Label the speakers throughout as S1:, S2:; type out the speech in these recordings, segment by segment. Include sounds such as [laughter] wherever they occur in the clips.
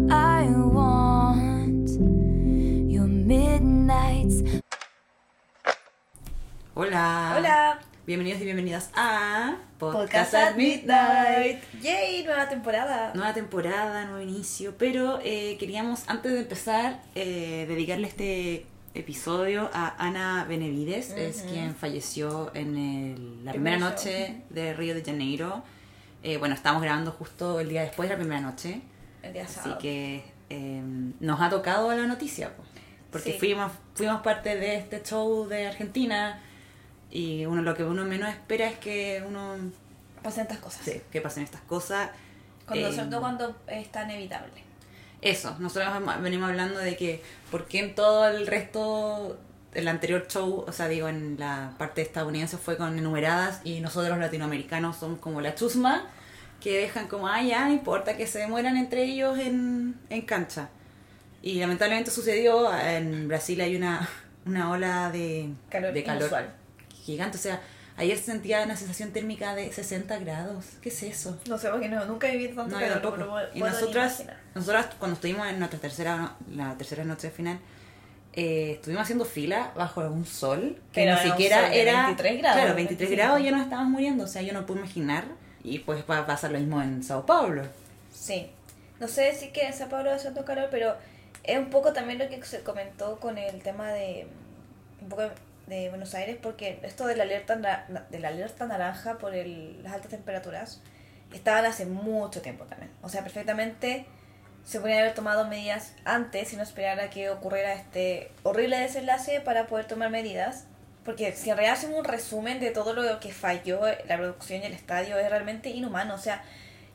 S1: I want your midnights.
S2: Hola.
S3: Hola.
S2: Bienvenidos y bienvenidas a
S3: Podcast at Midnight. Yay, nueva temporada.
S2: Nueva temporada, nuevo inicio, pero eh, queríamos antes de empezar eh, dedicarle este episodio a Ana Benevides, es quien falleció en el- la primera
S3: Primer
S2: noche de Río de Janeiro. Eh, bueno, estamos grabando justo el día después de la primera noche, Así que eh, nos ha tocado la noticia, po, porque
S3: Sí.
S2: fuimos, fuimos parte de este show de Argentina y uno lo que uno menos espera es que uno
S3: Pasan estas cosas.
S2: Sí, que pasen estas cosas.
S3: Cuando,
S2: Eh,
S3: sobre todo cuando es tan inevitable.
S2: Eso, nosotros venimos hablando de que por qué en todo el resto, el anterior show, o sea, digo, en la parte estadounidense fue con enumeradas y nosotros los latinoamericanos somos como la chusma que dejan como, ah, ya, no importa que se mueran entre ellos en, en cancha. Y lamentablemente sucedió, en Brasil hay una, una ola de
S3: Calor
S2: de calor
S3: inusual.
S2: gigante, o sea, ayer sentía una sensación térmica de 60 grados, ¿qué es eso?
S3: No sé, porque no, nunca he vivido tanto
S2: No,
S3: calor,
S2: tampoco.
S3: puedo
S2: Y nosotras, nosotras cuando estuvimos en nuestra tercera, la tercera noche final, eh, estuvimos haciendo fila bajo un sol que
S3: Pero
S2: ni siquiera
S3: sol
S2: era
S3: 23 grados,
S2: Claro, 23
S3: 25.
S2: grados ya nos estábamos muriendo, o sea, yo no puedo imaginar. Y pues va a pasar lo mismo en Sao Paulo.
S3: Sí. No sé si que en Sao Paulo hace tanto calor, pero es un poco también lo que se comentó con el tema de un poco de Buenos Aires, porque esto de la alerta de la alerta naranja por el- las altas temperaturas estaban hace mucho tiempo también. O sea, perfectamente se podrían haber tomado medidas antes y no esperar a que ocurriera este horrible desenlace para poder tomar medidas. Porque si en realidad hacemos un resumen de todo lo que falló la producción y el estadio, es realmente inhumano. O sea,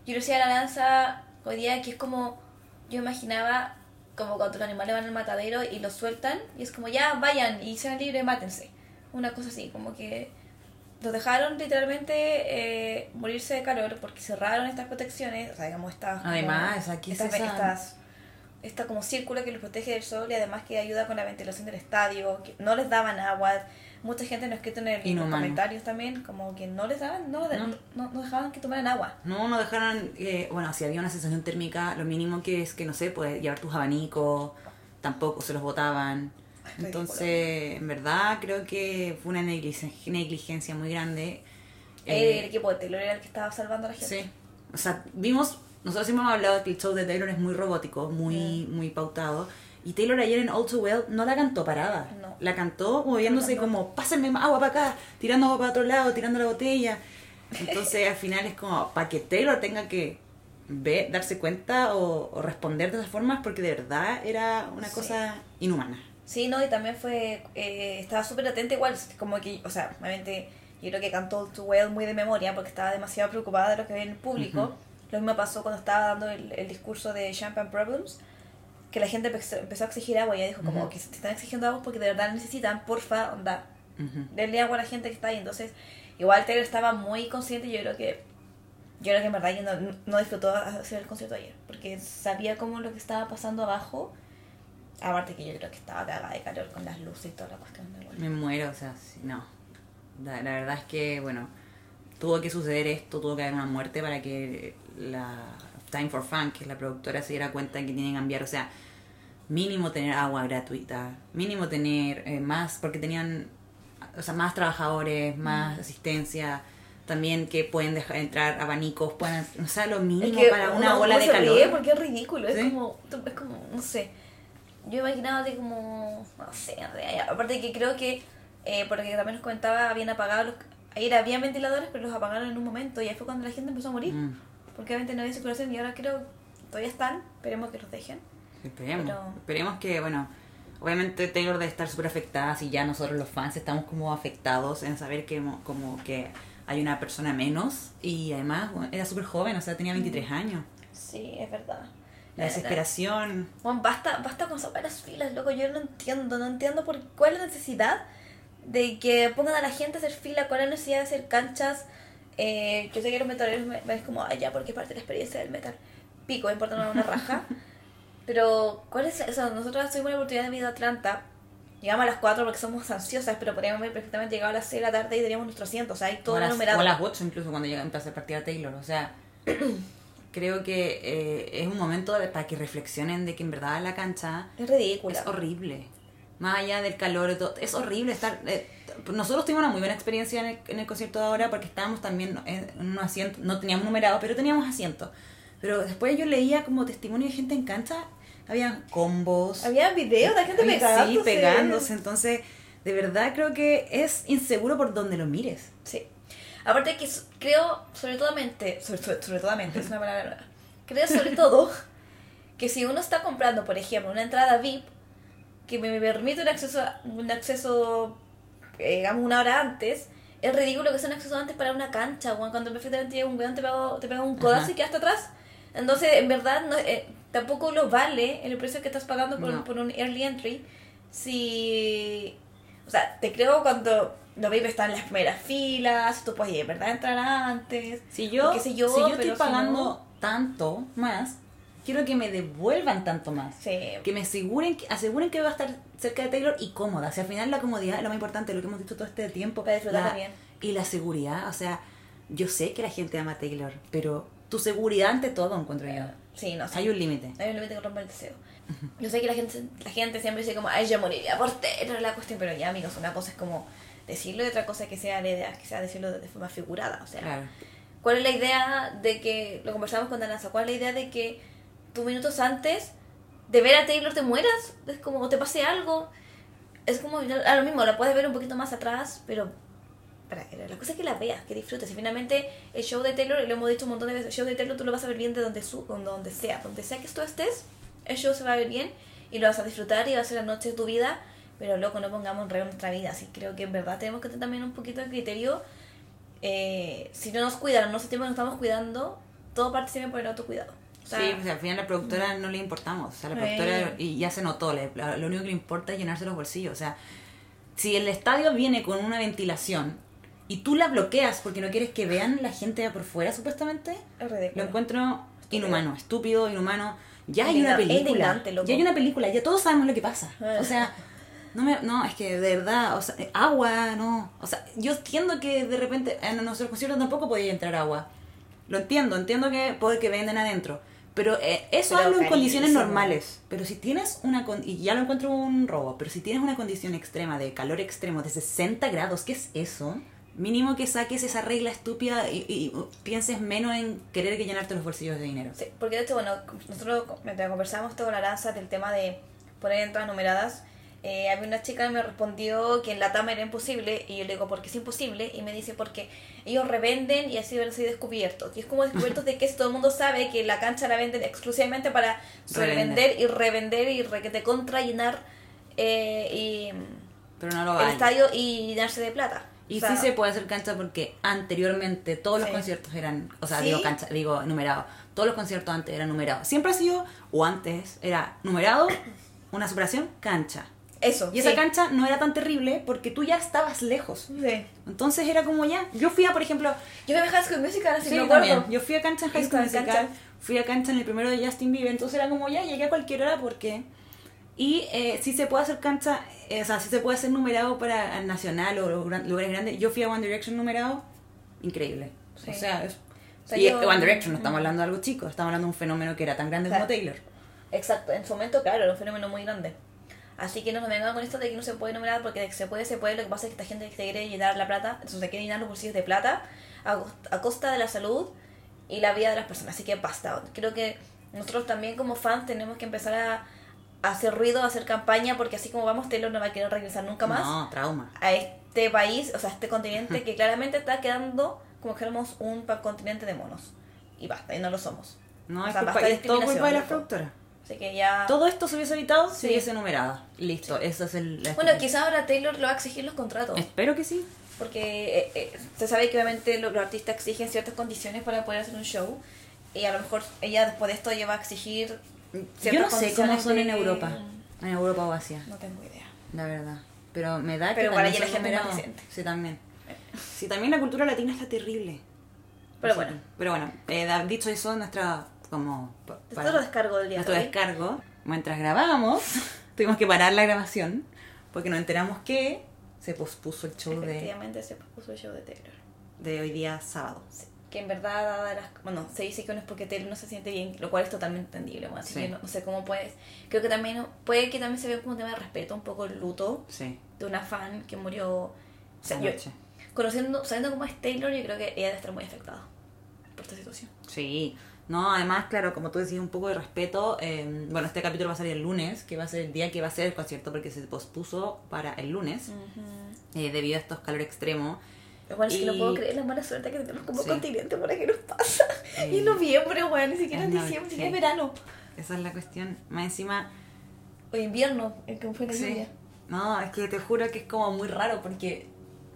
S3: yo le decía a la lanza hoy día que es como, yo imaginaba como cuando los animales van al matadero y los sueltan y es como ya vayan y sean libres, mátense. Una cosa así, como que los dejaron literalmente eh, morirse de calor porque cerraron estas protecciones, o sea, digamos estas... como-
S2: Además, aquí
S3: estas,
S2: se
S3: estas, esta como círculo que los protege del sol y además que ayuda con la ventilación del estadio, que no les daban agua. Mucha gente nos escrito en, el- en los comentarios también, como que no les daban, no,
S2: No.
S3: no, no dejaban que tomaran agua.
S2: No, no dejaron, eh, bueno, si había una sensación térmica, lo mínimo que es que, no sé, puedes llevar tus abanicos, tampoco se los botaban. Entonces, en verdad, creo que fue una negligencia, negligencia muy grande.
S3: el
S2: Eh,
S3: equipo de Taylor era el que estaba salvando a la gente.
S2: Sí. O sea, vimos, nosotros siempre hemos hablado que el show de Taylor es muy robótico, muy, muy pautado. Y Taylor ayer en All Too Well no la cantó parada.
S3: No.
S2: La cantó moviéndose
S3: No.
S2: como, pásenme agua para acá, tirando agua para otro lado, tirando la botella. Entonces al final es como, para que Taylor tenga que ver, darse cuenta o, o responder de esas formas, porque de verdad era una
S3: Sí.
S2: cosa inhumana.
S3: Sí, no, y también fue, eh, estaba súper atenta igual, como que, o sea, obviamente yo creo que cantó All Too Well muy de memoria porque estaba demasiado preocupada de lo que había en el público.
S2: Ujú.
S3: Lo mismo pasó cuando estaba dando el, el discurso de Champagne Problems, que la gente empezó, empezó a exigir agua y ella dijo como
S2: Ujú.
S3: que si te están exigiendo agua porque de verdad necesitan, porfa, onda,
S2: Ujú.
S3: denle agua a la gente que está ahí. Entonces, igual Taylor estaba muy consciente y yo creo que yo creo que en verdad ella no, no disfrutó hacer el concierto ayer, porque sabía como lo que estaba pasando abajo. Aparte que yo creo que estaba cagada de calor con las luces y toda la cuestión de
S2: Me muero, o sea, sí, no. La, la verdad es que, bueno, tuvo que suceder esto, tuvo que haber una muerte para que la Time for Fun, que es la productora, se diera cuenta que tienen que cambiar, o sea, mínimo tener agua gratuita, mínimo tener eh, más, porque tenían, o sea, más trabajadores, más asistencia, también que pueden dejar entrar abanicos, pueden, o sea, lo mínimo para una ola de calor.
S3: ríe porque es ridículo, es como, es como, no sé. Yo imaginaba de como, no sé, aparte que creo que, eh, porque también nos comentaba, habían apagado los, ayer había ventiladores, pero los apagaron en un momento y ahí fue cuando la gente empezó a morir.
S2: Mm,
S3: Porque obviamente no había circulación y ahora creo todavía están, esperemos que los dejen.
S2: Esperemos,
S3: Pero-
S2: esperemos que, bueno, obviamente Taylor debe estar súper afectada si ya nosotros los fans estamos como afectados en saber que mo- como que hay una persona menos y además bueno, era súper joven, o sea, tenía 23 años.
S3: Sí, es verdad.
S2: La desesperación,
S3: Juan, basta, basta con sacar las filas, loco. Yo no entiendo, no entiendo por cuál es la necesidad de que pongan a la gente a hacer fila, cuál es la necesidad de hacer canchas. Eh, yo sé que los metaleros me, me es como, ay, ya, porque es parte de la experiencia del metal. Pico, me importa una, una raja. [laughs] Pero, ¿cuál es? O sea, nosotros tuvimos la oportunidad de ir a Atlanta. Llegamos a las 4 porque somos ansiosas, pero podríamos haber perfectamente llegado a las 6 de la tarde y teníamos nuestro asiento. O sea, hay todo
S2: o, a las,
S3: numerado.
S2: o a las 8 incluso cuando llega, empezó a partir a Taylor, o sea, [clears throat] creo que eh, es un momento de- para que reflexionen de que en verdad la cancha
S3: Es ridícula.
S2: es horrible. Más allá del calor, todo, es horrible estar... eh, nosotros tuvimos una muy buena experiencia en el, en el concierto de ahora porque estábamos también en un asiento, no teníamos numerado, pero teníamos asiento. Pero después yo leía como testimonio de gente en cancha, había combos.
S3: Había videos de gente
S2: Oye,
S3: pegándose.
S2: Sí, pegándose. Entonces, de verdad creo que es inseguro por donde lo mires.
S3: Sí. Aparte que creo, sobre todo mente, sobre, sobre, sobre todo mente, es una palabra. Creo sobre [laughs] todo que si uno está comprando, por ejemplo, una entrada VIP que me permite un acceso, un acceso, eh, digamos, una hora antes, es ridículo que sea un acceso antes para una cancha, weón, cuando perfectamente llega un weón te pega, te pega un codazo y quedas hasta atrás. Entonces, en verdad, no, eh, tampoco lo vale el precio que estás pagando por,
S2: No.
S3: por un early entry si... O sea, te creo cuando los VIP están en las primeras filas, tú puedes, en verdad, entrar antes.
S2: Si yo,
S3: qué sé yo,
S2: si yo estoy pagando
S3: no-
S2: tanto más, quiero que me devuelvan tanto más.
S3: Sí.
S2: Que me aseguren que, aseguren que voy a estar cerca de Taylor y cómoda. O sea, al final la comodidad es lo más importante, lo que hemos dicho todo este tiempo.
S3: Para disfrutarla
S2: La-
S3: bien.
S2: Y la seguridad, o sea, yo sé que la gente ama a Taylor, pero tu seguridad ante todo encuentro yo.
S3: Sí, no sé.
S2: Hay un límite.
S3: Hay un límite que rompe el deseo. Yo sé que la gente, la gente siempre dice como, ay, yo moriría por Taylor, la cuestión, pero ya, amigos, una cosa es como decirlo y otra cosa es que sea la idea, que sea decirlo de forma figurada. O sea,
S2: Claro.
S3: ¿cuál es la idea de que, lo conversamos con Danasa, cuál es la idea de que tú minutos antes de ver a Taylor te mueras? Es como, te pase algo. Es como, a lo mismo, la puedes ver un poquito más atrás, pero para, la cosa es que la veas, que disfrutes. Y finalmente el show de Taylor, y lo hemos dicho un montón de veces, el show de Taylor tú lo vas a ver bien de donde, su, donde, sea. Donde sea que tú estés, el show se va a ver bien y lo vas a disfrutar y va a ser la noche de tu vida. Pero loco, no pongamos en riesgo nuestra vida. Así creo que en verdad tenemos que tener también un poquito de criterio. Eh, si no nos cuidan, no sentimos que nos estamos cuidando, todo parte siempre por el autocuidado. O sea,
S2: sí, o sea, al final a la productora no le importamos. O sea, la productora, y ya se notó, le- lo único que le importa es llenarse los bolsillos. O sea, si el estadio viene con una ventilación y tú la bloqueas porque no quieres que vean la gente por fuera, supuestamente, lo encuentro inhumano, estúpido, inhumano. Ya hay una película. Ya hay una película, ya todos sabemos lo que pasa.
S3: Ah.
S2: O sea, no me, no, es que de verdad, o sea, agua, no. O sea, yo entiendo que de repente en nuestros conciertos tampoco podía entrar agua. Lo entiendo, entiendo que puede que venden adentro. Pero eh, eso
S3: Pero
S2: hazlo en condiciones normales. Pero si tienes una... con- Y ya lo encuentro un robo. Pero si tienes una condición extrema, de calor extremo, de 60 grados, ¿qué es eso? Mínimo que saques esa regla estúpida y, y pienses menos en querer que llenarte los bolsillos de dinero.
S3: Sí, porque de hecho, bueno, nosotros mientras conversábamos con la Aranza del tema de poner entradas numeradas, eh, había una chica que me respondió que en la TAM era imposible, y yo le digo, ¿por qué es imposible? Y me dice, porque ellos revenden y así van a ser descubiertos. Y es como descubiertos de que todo el mundo sabe que la cancha la venden exclusivamente para
S2: Revender.
S3: y revender y re- que te contra llenar eh, y
S2: Pero no lo
S3: el estadio y llenarse de plata.
S2: Y
S3: O sea,
S2: sí se puede hacer cancha porque anteriormente todos los
S3: Sí.
S2: conciertos eran, o sea,
S3: Sí.
S2: digo cancha, digo numerado. Todos los conciertos antes eran numerados. Siempre ha sido, o antes, era numerado, una superación, cancha.
S3: Eso.
S2: Y esa
S3: sí.
S2: cancha no era tan terrible porque tú ya estabas lejos.
S3: Sí.
S2: Entonces era como ya. Yo fui a, por ejemplo,
S3: Yo me High School Musical, así
S2: sí,
S3: me
S2: también. Yo fui a cancha en High School Musical.
S3: cancha.
S2: Fui a cancha en el primero de Justin Bieber. Entonces era como ya, llegué a cualquier hora porque. Y eh, sí se puede hacer cancha, eh, o sea, sí se puede hacer numerado para nacional o lugares grandes. Yo fui a One Direction numerado, increíble.
S3: Sí.
S2: O sea, es,
S3: O sea,
S2: y
S3: yo-
S2: One Direction, no estamos hablando de algo chico, estamos hablando de un fenómeno que era tan grande
S3: Claro.
S2: como Taylor.
S3: Exacto, en su momento, claro, era un fenómeno muy grande. Así que no nos vengan con esto de que no se puede numerar, porque de que se puede, se puede. Lo que pasa es que esta gente se quiere llenar la plata, entonces se quiere llenar los bolsillos de plata a, a costa de la salud y la vida de las personas. Así que basta. Creo que nosotros también como fans tenemos que empezar a, a hacer ruido, a hacer campaña, porque así como vamos, Taylor no va a querer regresar nunca más
S2: No, trauma.
S3: a este país, o sea, a este continente que claramente está quedando como que éramos un continente de monos. Y basta, y no lo somos.
S2: No,
S3: O
S2: es,
S3: sea,
S2: culpa,
S3: basta de
S2: es todo culpa de la
S3: discriminación, loco.
S2: productora.
S3: Así que ya...
S2: Todo esto se hubiese evitado si
S3: Sí.
S2: hubiese numerado. Listo, eso es el... la
S3: Bueno, quizás ahora Taylor lo va a exigir los contratos.
S2: Espero que sí.
S3: Porque eh, eh, se sabe que obviamente lo- los, artistas exigen ciertas condiciones para poder hacer un show. Y a lo mejor ella después de esto ya va a exigir ciertas
S2: Yo no sé cómo son en Europa. En Europa o Asia,
S3: No tengo idea.
S2: la verdad. Pero me da que
S3: Pero para
S2: también
S3: allá la gente más decente.
S2: Sí, también. Sí, también la cultura latina está terrible.
S3: Pero bueno,
S2: que- Pero bueno, eh, dicho eso, nuestra... Como...
S3: lo descargo del día
S2: nuestro descargo. Mientras grabábamos, [laughs] tuvimos que parar la grabación porque nos enteramos que se pospuso el show de,
S3: Efectivamente se puso el show de Taylor.
S2: de hoy día sábado.
S3: Sí. que en verdad, dada las, bueno, se dice que no es porque Taylor no se siente bien, lo cual es totalmente entendible, bueno, así
S2: Sí.
S3: que no, no sé cómo puedes, creo que también, puede que también se vea como un tema de respeto, un poco el luto
S2: Sí.
S3: de una fan que murió, o sea, yo- conociendo, sabiendo cómo es Taylor, yo creo que ella debe estar muy afectada por esta situación.
S2: Sí, no, además, claro, como tú decías, un poco de respeto. eh, bueno, este capítulo va a salir el lunes, que va a ser el día que va a ser el concierto, porque se pospuso para el lunes, eh, debido a estos calores extremos.
S3: Bueno es que no
S2: Y-
S3: puedo creer la mala suerte que tenemos como
S2: Sí.
S3: continente por qué nos pasa.
S2: Eh, [laughs]
S3: y en noviembre, bueno, ni siquiera en
S2: es
S3: diciembre,
S2: sí.
S3: ni en verano.
S2: Esa es la cuestión. Más encima,
S3: O invierno, el que fue la
S2: Sí.
S3: lluvia.
S2: No, es que te juro que es como muy raro porque,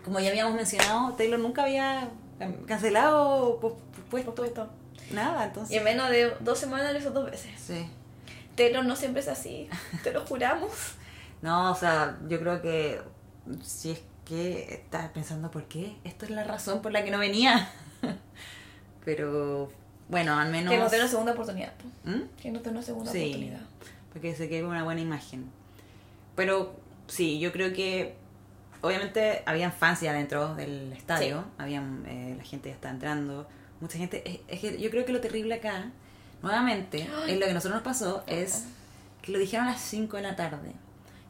S2: como ya habíamos mencionado, Taylor nunca había can- cancelado o pos- pospuesto Nada,
S3: Y
S2: entonces...
S3: en menos de dos semanas lo hizo dos veces.
S2: Sí.
S3: Taylor no siempre es así, [laughs] te lo juramos.
S2: No, o sea, yo creo que si es que estás pensando por qué, esto es la razón por la que no venía. [laughs] Pero bueno, al menos...
S3: Que nos dé una segunda oportunidad. po.
S2: ¿Mm?
S3: Que nos dé una segunda
S2: Sí.
S3: oportunidad.
S2: Porque se quede una buena imagen. Pero sí, yo creo que obviamente habían fans ya dentro del estadio, habían eh, la gente ya está entrando, mucha gente. Es, es que yo creo que lo terrible acá, nuevamente, es lo que a nosotros nos pasó, es que lo dijeron a las 5 de la tarde.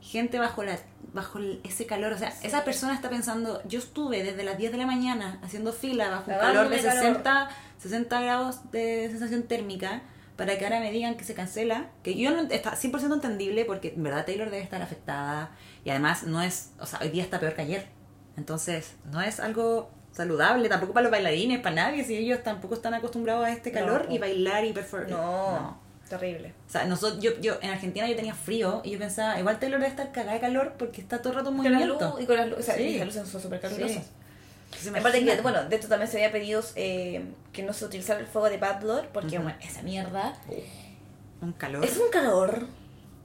S2: Gente bajo la bajo ese calor, o sea, esa persona está pensando, yo estuve desde las 10 de la mañana haciendo fila bajo un calor de
S3: Cagándome calor.
S2: 60 60 grados de sensación térmica para que ahora me digan que se cancela, que yo no está 100% entendible porque en verdad Taylor debe estar afectada y además no es, o sea, hoy día está peor que ayer. Entonces, no es algo saludable tampoco para los bailarines, para nadie, si ellos tampoco están acostumbrados a este
S3: No.
S2: calor y bailar y performar.
S3: No, terrible.
S2: O sea, nosotros, yo, yo en Argentina yo tenía frío y yo pensaba, igual Taylor debe estar cagada de calor porque está todo el rato
S3: las
S2: movimiento.
S3: luz y con las luces, o sea,
S2: Sí.
S3: y las luces son súper calurosas.
S2: Sí.
S3: Aparte que, bueno, de hecho también se había pedido eh, que no se utilizara el fuego de Bad Blood, porque,
S2: Ujú.
S3: bueno, esa mierda
S2: un calor.
S3: es un calor.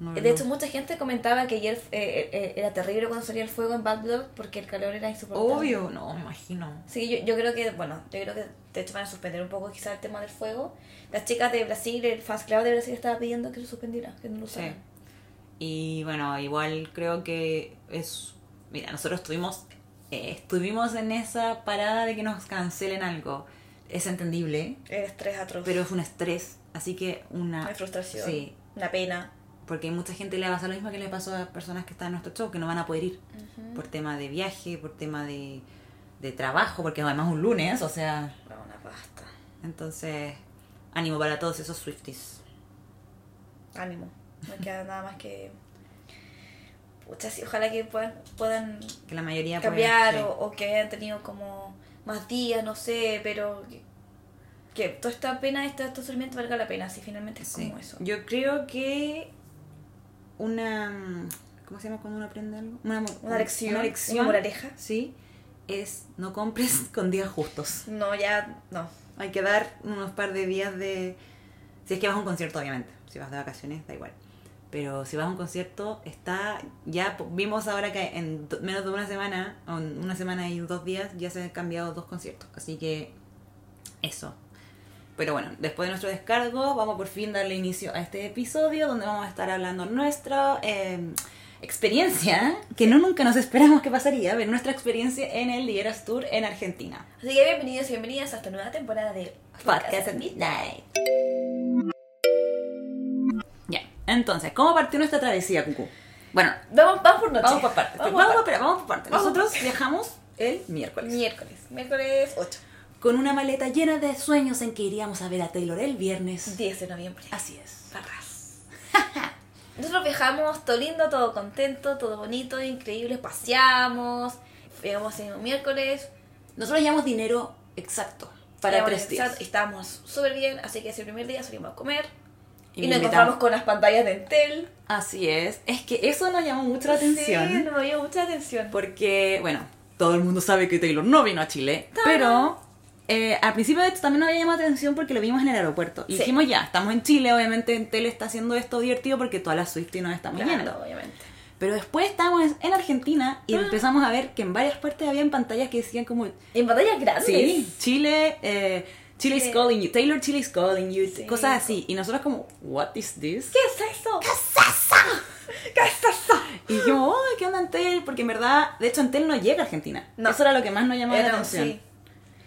S2: No,
S3: De
S2: no.
S3: hecho, mucha gente comentaba que ayer eh, eh, era terrible cuando salía el fuego en Bad Blood porque el calor era insoportable.
S2: Obvio, no, me imagino.
S3: Sí, yo, yo creo que, bueno, yo creo que de hecho van a suspender un poco quizá el tema del fuego. Las chicas de Brasil, el fans club de Brasil estaba pidiendo que lo suspendiera, que no lo
S2: Sí.
S3: usaran.
S2: Y bueno, igual creo que es. Mira, nosotros estuvimos, eh, estuvimos en esa parada de que nos cancelen algo. Es entendible,
S3: El estrés atroz.
S2: pero es un estrés. Así que una.
S3: Una frustración.
S2: Sí,
S3: Una pena.
S2: Porque mucha gente le va a pasar lo mismo que le pasó a personas que están en nuestro show, que no van a poder ir. Por tema de viaje, por tema de, de trabajo, porque además un lunes, o sea.
S3: Una pasta.
S2: Entonces, ánimo para todos esos Swifties.
S3: Ánimo. No queda nada más que. Pucha, sí, ojalá que puedan, puedan
S2: Que la mayoría
S3: cambiar
S2: sí.
S3: o, o que hayan tenido como más días, no sé, pero que, que toda esta pena, este, este sufrimiento valga la pena, si finalmente es
S2: Sí.
S3: como eso.
S2: Yo creo que una. ¿Cómo se llama cuando uno aprende algo? Una,
S3: Una lección,
S2: Una
S3: una
S2: lección.
S3: moraleja.
S2: Sí. Es no compres [laughs] con días justos.
S3: No, ya, no.
S2: Hay que dar unos par de días de. Si es que vas a un concierto, obviamente. Si vas de vacaciones, da igual. Pero si vas a un concierto, está. Ya vimos ahora que en menos de una semana, o en una semana y dos días, ya se han cambiado dos conciertos. Así que. Eso. Pero bueno, después de nuestro descargo, vamos por fin darle inicio a este episodio donde vamos a estar hablando nuestra eh, experiencia, que no nunca nos esperamos que pasaría, pero nuestra experiencia en el Dieras Tour en Argentina.
S3: Así que bienvenidos y bienvenidas a esta nueva temporada de
S2: Podcast at Midnight. Ya, entonces, ¿cómo partió nuestra travesía, Cucu? Bueno,
S3: Vamos, vamos por noche.
S2: vamos por partes.
S3: Vamos,
S2: Vamos,
S3: por
S2: vamos por partes. Nosotros viajamos el miércoles.
S3: Miércoles. Miércoles 8.
S2: Con una maleta llena de sueños en que iríamos a ver a Taylor el viernes.
S3: 10 de noviembre.
S2: Así es.
S3: Barras. [laughs] Nosotros viajamos todo lindo, todo contento, todo bonito, increíble. Paseamos. Llegamos en un miércoles.
S2: Nosotros llevamos dinero exacto para
S3: Llegamos
S2: tres días.
S3: Estábamos súper bien, así que ese primer día salimos a comer.
S2: Y
S3: Y, nos encontramos con las pantallas de Entel.
S2: Así es. Es que eso nos llamó mucho la
S3: Sí,
S2: atención.
S3: nos dio mucha atención.
S2: Porque, bueno, todo el mundo sabe que Taylor no vino a Chile. Pero eh, al principio de esto también nos había llamado la atención porque lo vimos en el aeropuerto. Y
S3: Sí.
S2: dijimos, ya, estamos en Chile, obviamente Entel está haciendo esto divertido porque todas las Swifties nos estamos
S3: Claro,
S2: yendo.
S3: obviamente.
S2: Pero después estábamos en Argentina y
S3: Ah.
S2: empezamos a ver que en varias partes habían pantallas que decían como,
S3: en pantallas grandes.
S2: sí, Chile, eh, Chile is calling you, Taylor Chile is calling you,
S3: Sí.
S2: cosas así. Y nosotros como, what is this?
S3: ¿Qué es eso? ¿Qué es eso? ¿Qué es eso?
S2: Y dijimos, oh, ¿qué onda Antel? Porque en verdad, de hecho Antel no llega a Argentina.
S3: No.
S2: Eso era lo que más nos llamaba la
S3: Era-
S2: atención.
S3: sí.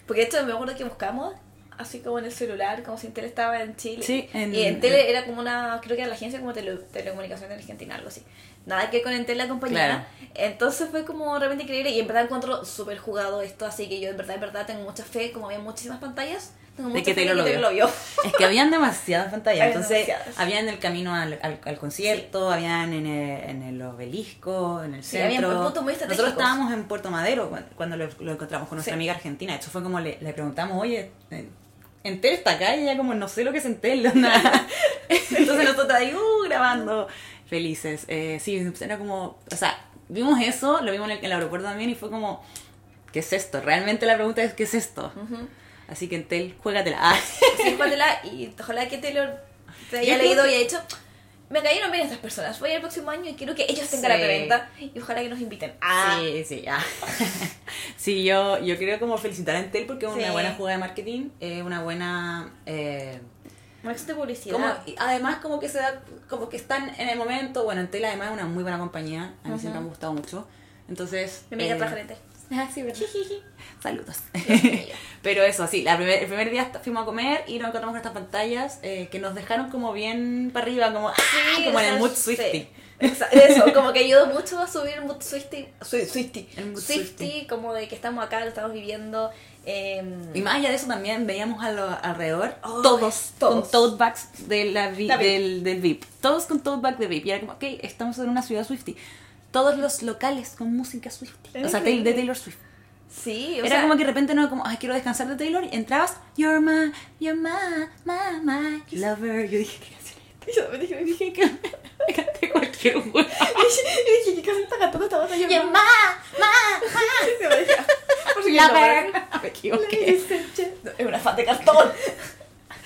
S3: Porque de hecho me acuerdo que buscamos así como en el celular, como si Entel estaba en Chile.
S2: Sí, en-
S3: y Entel era como una, creo que era la agencia como tele, telecomunicación de Argentina, algo así. Nada que ver con Entel la compañía.
S2: Claro.
S3: Entonces fue como realmente increíble y en verdad encuentro súper jugado esto, así que yo en verdad, en verdad tengo mucha fe, como había muchísimas pantallas, tengo
S2: De que Taylor
S3: de
S2: lo
S3: lo vio.
S2: Es que habían demasiadas pantallas, [laughs] entonces
S3: demasiadas.
S2: habían en el camino al, al, al concierto, habían en el, en el obelisco, en el
S3: Sí,
S2: centro.
S3: muy
S2: Nosotros estábamos en Puerto Madero cu- cuando lo, lo encontramos con nuestra
S3: Sí.
S2: amiga argentina. Esto fue como le, le preguntamos, oye, eh, Entel está acá y ella como no sé lo que es Entel. [laughs] Entonces nosotros ahí uh, grabando, felices. Eh, sí, era como, o sea, vimos eso, lo vimos en el, en el aeropuerto también y fue como, ¿qué es esto? Realmente la pregunta es, ¿qué es esto? Así que Entel, juégatela. [laughs]
S3: Sí, jugátela y ojalá que Taylor te haya
S2: creo
S3: leído
S2: que-
S3: y haya dicho. Me cayeron bien estas personas. Voy al próximo año y quiero que ellos tengan
S2: Sí.
S3: la preventa y ojalá que nos inviten. Ah,
S2: Sí, sí, ya. [laughs] sí, yo, yo quiero como felicitar a Entel porque es una
S3: Sí.
S2: buena jugada de marketing, es una buena... eh,
S3: existe publicidad.
S2: como, además como que se da, como que están en el momento, bueno, Entel además es una muy buena compañía, a mí
S3: Ujú.
S2: siempre me ha gustado mucho, entonces...
S3: Mi amiga
S2: eh,
S3: trabaja en Entel.
S2: Ah, sí, ¿verdad? [laughs] Saludos. [laughs] Pero eso, sí, la primer- el primer día fuimos a comer y nos encontramos con estas pantallas eh, que nos dejaron como bien para arriba, como, ¡ah! como en el mood
S3: sí.
S2: Swifty.
S3: Eso, [laughs] como que ayudó mucho a subir el mood Swifty. Swi- Swifty.
S2: El mood
S3: Swifty, como de que estamos acá, lo estamos viviendo. em,
S2: Y más allá de eso también veíamos a lo alrededor
S3: Oh,
S2: todos,
S3: todos.
S2: con tote bags de la vi-
S3: La VIP.
S2: del, del VIP. Todos con tote bag de VIP. Y era como, ok, estamos en una ciudad Swifty. Todos los locales con música Swifty. O sea, de Taylor Swift.
S3: sí, o
S2: Era
S3: sea,
S2: como que de repente no, como, ay, quiero descansar de Taylor. Y entrabas, you're my, you're my, my, my lover. Yo dije, ¿qué canción es
S3: Yo dije,
S2: que me [laughs] canté cualquier hueá. [laughs]
S3: dije, ¿qué canción está cantando esta banda? Yo,
S2: You're my, my, my [laughs]
S3: yo
S2: lover.
S3: pero-
S2: Me equivoqué.
S3: Ladies and gentlemen. Es una fan de cartón.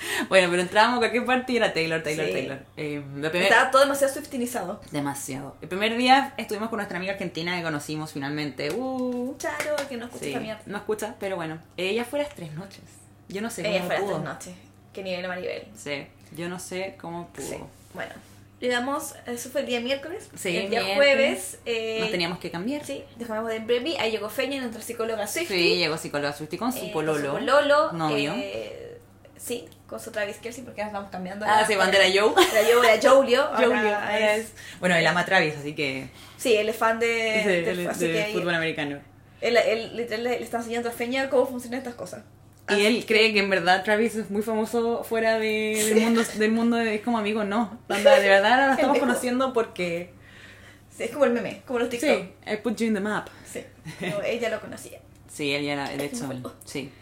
S3: [laughs]
S2: Bueno, pero entrábamos a cualquier parte y era Taylor, Taylor,
S3: Sí.
S2: Taylor. Eh, primera-
S3: Estaba todo demasiado swiftinizado.
S2: Demasiado. El primer día estuvimos con nuestra amiga argentina que conocimos finalmente. Uh,
S3: Charo, que no escucha
S2: sí,
S3: mierda.
S2: no escucha, pero bueno. Ella fue las tres noches. Yo no sé cómo
S3: Ella fue a las
S2: pudo.
S3: tres noches. Que nivel a Maribel.
S2: Sí, yo no sé cómo pudo.
S3: Sí. Bueno, llegamos, eso fue el día miércoles.
S2: Sí,
S3: el día
S2: miércoles.
S3: jueves. Eh,
S2: Nos teníamos que cambiar.
S3: Sí, dejamos de Brevi. Ahí llegó Feña, nuestra psicóloga
S2: Sí,
S3: Swifty.
S2: llegó psicóloga Swifty con su
S3: eh,
S2: pololo.
S3: Con su pololo.
S2: Novio.
S3: eh, sí, con su Travis Kelsey, porque ahora estamos cambiando.
S2: ah,
S3: la-
S2: sí, bandera Joe.
S3: Era Joe, era Julio. ahora
S2: Julio, ahora
S3: es-
S2: Bueno, él ama a Travis, así que.
S3: Sí, él es fan de, [laughs]
S2: es de, de-
S3: así
S2: de
S3: que
S2: fútbol americano.
S3: él, él literal le, está enseñando a Feña cómo funcionan estas cosas.
S2: Y
S3: Así
S2: él
S3: que-
S2: cree que en verdad Travis es muy famoso fuera de, del mundo, del mundo de, es como amigo, no. Onda, de verdad ahora lo [laughs] estamos conociendo porque
S3: Sí, es como el meme, como los TikTok.
S2: sí, I put you in the map.
S3: Sí. No, ella lo conocía.
S2: Sí, él ya era, de hecho,
S3: Bueno.
S2: sí.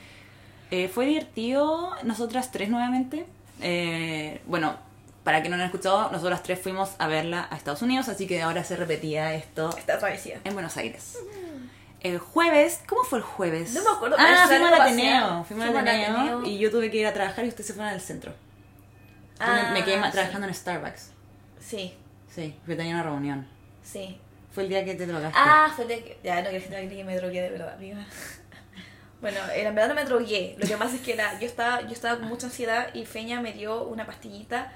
S2: Eh, fue divertido, nosotras tres nuevamente. Eh, bueno, para que no lo han escuchado, nosotras tres fuimos a verla a Estados Unidos, así que ahora se repetía esto
S3: Esta travesía.
S2: en Buenos Aires. El jueves, ¿cómo fue el jueves?
S3: No me acuerdo,
S2: Ah, fuimos al Ateneo. Fuimos al Ateneo, y yo tuve que ir a trabajar y ustedes se fueron al centro. Yo me- quedé
S3: Ah,
S2: trabajando en Starbucks.
S3: Sí,
S2: Sí, porque tenía una reunión.
S3: sí.
S2: Fue el día que te drogaste.
S3: Ah, fue el día que. Ya, no quería que me drogué de verdad, amiga. Bueno, en verdad no me drogué. Lo que pasa es que era, yo, estaba, yo estaba con mucha ansiedad y Feña me dio una pastillita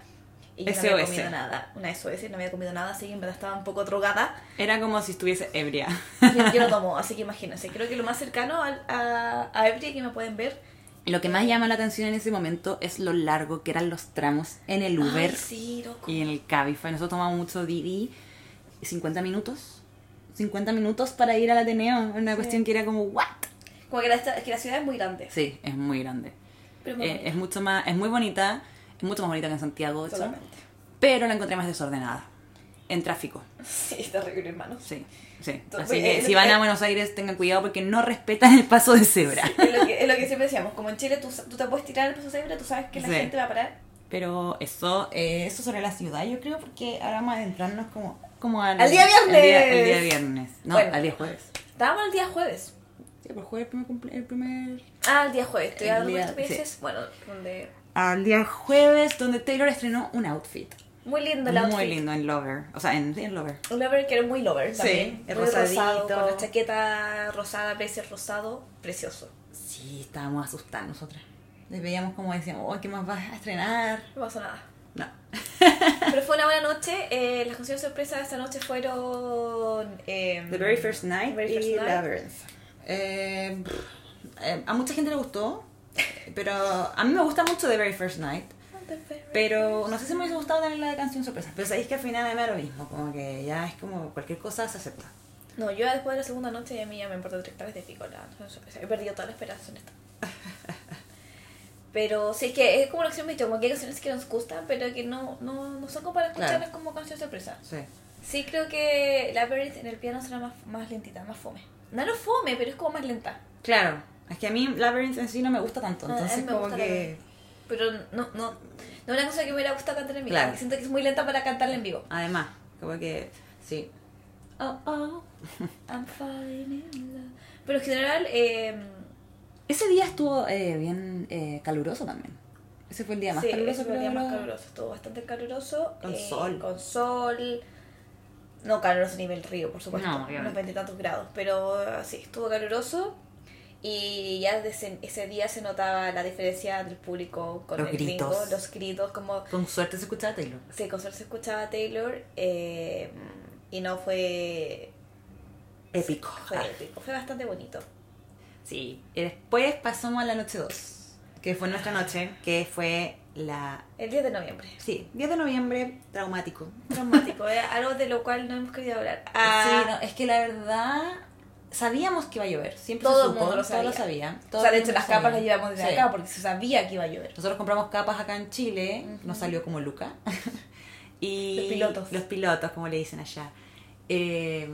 S3: y yo no había comido nada. Una SOS, no había comido nada, así que en verdad estaba un poco drogada.
S2: Era como si estuviese ebria.
S3: Yo, yo lo [laughs] tomo, así que imagínense. Creo que lo más cercano al- a, a Ebria que me pueden ver.
S2: Lo que más llama la atención en ese momento es lo largo que eran los tramos en el Uber
S3: Ay, sí, loco.
S2: y en el Cabify. Nosotros tomamos mucho Didi, 50 minutos. 50 minutos para ir al Ateneo. Una cuestión que era como, ¿what?
S3: Como que la, esta- que la ciudad es muy grande.
S2: Sí, es muy grande.
S3: Pero muy
S2: Eh, es mucho más, es muy bonita, es mucho más bonita que en Santiago, de hecho, pero la encontré más desordenada. En tráfico. [laughs]
S3: Sí, está horrible, hermano.
S2: Sí, sí.
S3: Entonces,
S2: Así que
S3: eh,
S2: si
S3: eh,
S2: van
S3: eh,
S2: a Buenos Aires tengan cuidado porque no respetan el paso de cebra.
S3: Es lo, que, es lo que siempre decíamos. Como en Chile tú, tú te puedes tirar el paso cebra, tú sabes que la
S2: Sí.
S3: gente va a parar.
S2: Pero eso, eh, eso sobre la ciudad, yo creo, porque ahora vamos a adentrarnos como, como al,
S3: ¡Al día viernes!
S2: El día, el día viernes. No,
S3: Bueno.
S2: al día jueves.
S3: Estábamos el día jueves.
S2: Sí, por jueves el primer, el primer...
S3: Ah, el día jueves. Estoy
S2: El
S3: hablando de estupideces. Bueno, donde.
S2: Al día jueves, donde Taylor estrenó un outfit.
S3: Muy lindo el outfit.
S2: Muy lindo en Lover. O sea, en, sí, en Lover.
S3: Un lover que era muy lover
S2: Sí,
S3: también.
S2: el
S3: muy
S2: rosadito.
S3: rosado, con la chaqueta rosada, precio rosado, precioso.
S2: Sí, estábamos asustadas nosotras. Les veíamos como decíamos, oh, ¿qué más vas a estrenar?
S3: No pasó nada.
S2: No. [laughs]
S3: Pero fue una buena noche. Eh, las canciones sorpresa de esta noche fueron. eh,
S2: The Very First Night
S3: Very First
S2: y
S3: Night.
S2: Labyrinth. Eh, eh, a mucha gente le gustó. Pero a mí me gusta mucho The Very First Night. Pero no sé si me hubiese gustado tener la de canción sorpresa. Pero sabéis que al final me da lo mismo. Como que ya es como cualquier cosa se acepta.
S3: No, yo después de la segunda noche ya a mí ya me importa tres hectáreas de pico. La, canción sorpresa. he perdido toda la esperanza en esto. [laughs] Pero sí, es que es como lo que siempre he dicho, como que hay canciones que nos gustan, pero que no, no, no son como para escucharlas
S2: Claro.
S3: como canción sorpresa.
S2: Sí.
S3: Sí, creo que Labyrinth en el piano será más, más lentita, más fome. No lo fome, pero es como más lenta.
S2: Claro. Es que a mí Labyrinth en sí no me gusta tanto.
S3: Ah,
S2: Entonces como que...
S3: Pero no, no, no es una cosa que me hubiera gustado cantar en vivo.
S2: Claro.
S3: Siento que es muy lenta para cantarla en vivo.
S2: Además, como que... Sí. Oh, oh.
S3: I'm falling in love. Pero en general, eh,
S2: Ese día estuvo eh, bien eh, caluroso también. Ese fue el día más
S3: sí,
S2: caluroso.
S3: ese fue el día más caluroso. Estuvo bastante caluroso.
S2: Con
S3: eh,
S2: sol.
S3: Con sol. No caluroso a nivel río, por supuesto.
S2: No,
S3: unos veintitantos grados. Pero eh, sí, estuvo caluroso. Y ya desde ese día se notaba la diferencia del público con
S2: Los
S3: el gringo,
S2: gritos.
S3: los gritos, como
S2: Con suerte se escuchaba Taylor.
S3: Sí, con suerte se escuchaba Taylor eh, y no fue,
S2: Épico.
S3: fue
S2: Ah.
S3: épico, fue bastante bonito.
S2: Sí. Y después pasamos a la noche 2. Que fue nuestra noche. Que fue la...
S3: El 10 de noviembre.
S2: Sí, 10 de noviembre, traumático.
S3: Traumático, ¿eh? [laughs] algo de lo cual no hemos querido hablar. Ah,
S2: sí, no, es que la verdad... Sabíamos que iba a llover. Siempre
S3: Todo
S2: se
S3: el
S2: supo,
S3: mundo lo sabía.
S2: lo
S3: o sea,
S2: el
S3: de hecho las capas las llevamos desde
S2: Sí.
S3: acá porque se sabía que iba a llover.
S2: Nosotros compramos capas acá en Chile, nos salió como Luca. [laughs] y
S3: Los pilotos.
S2: Los pilotos, como le dicen allá. Eh,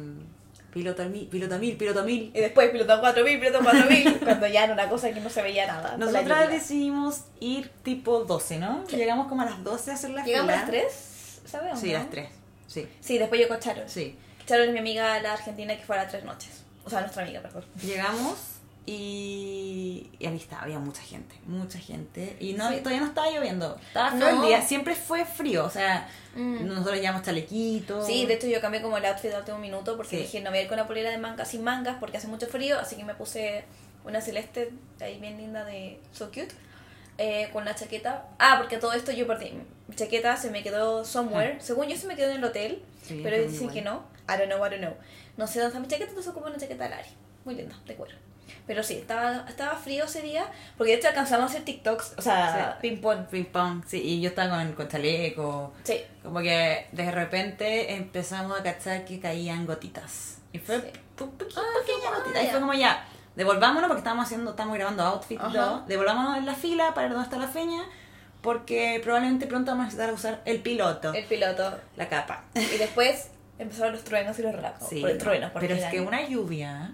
S2: piloto, mil, piloto mil, piloto mil.
S3: Y después piloto 4000, piloto 4000, cuando ya era una cosa que no se veía nada. con
S2: Nosotras decidimos ir tipo 12, ¿no? Llegamos como a las 12 a hacer la
S3: ¿Llegamos a
S2: fila.
S3: las 3? ¿Sabes? o
S2: Sí,
S3: no?
S2: las 3. Sí,
S3: Sí, después llegó Charo.
S2: sí.
S3: Charo es mi amiga, la argentina, que fue a las 3 noches. O sea, nuestra amiga, perdón.
S2: Llegamos y, y ahí está, había mucha gente, mucha gente. Y no,
S3: Sí.
S2: todavía no estaba lloviendo. Estaba feo
S3: No.
S2: el día, siempre fue frío. O sea,
S3: Mm.
S2: nosotros llevamos chalequitos.
S3: Sí, de hecho yo cambié como el outfit al último minuto porque
S2: Sí.
S3: dije no voy a ir con la polera de manga sin mangas porque hace mucho frío, así que me puse una celeste ahí bien linda de So Cute eh, con la chaqueta. Ah, porque todo esto yo perdí. Mi chaqueta se me quedó somewhere. Según yo se me quedó en el hotel,
S2: Sí,
S3: pero dicen
S2: igual.
S3: que no. I don't know, I don't know. No sé dónde está mi chaqueta, entonces ocupo una chaqueta de Lari. Muy linda, de cuero. Pero sí, estaba, estaba frío ese día porque de hecho alcanzamos a hacer TikToks, o sea,
S2: Sí.
S3: ping pong.
S2: Ping pong, sí, y yo estaba con, con chaleco.
S3: Sí.
S2: Como que de repente empezamos a cachar que caían gotitas. Y fue
S3: Sí.
S2: un poquito,
S3: Ah,
S2: pequeña gotita.
S3: ah,
S2: Y fue como ya, devolvámonos porque estábamos haciendo, estamos grabando outfit todo. Devolvámonos en la fila para ver dónde está la feña. Porque probablemente pronto vamos a necesitar usar el piloto,
S3: El piloto.
S2: la capa.
S3: Y después empezaron los truenos y los relámpagos.
S2: Sí,
S3: Por el trueno, porque
S2: pero es que una lluvia.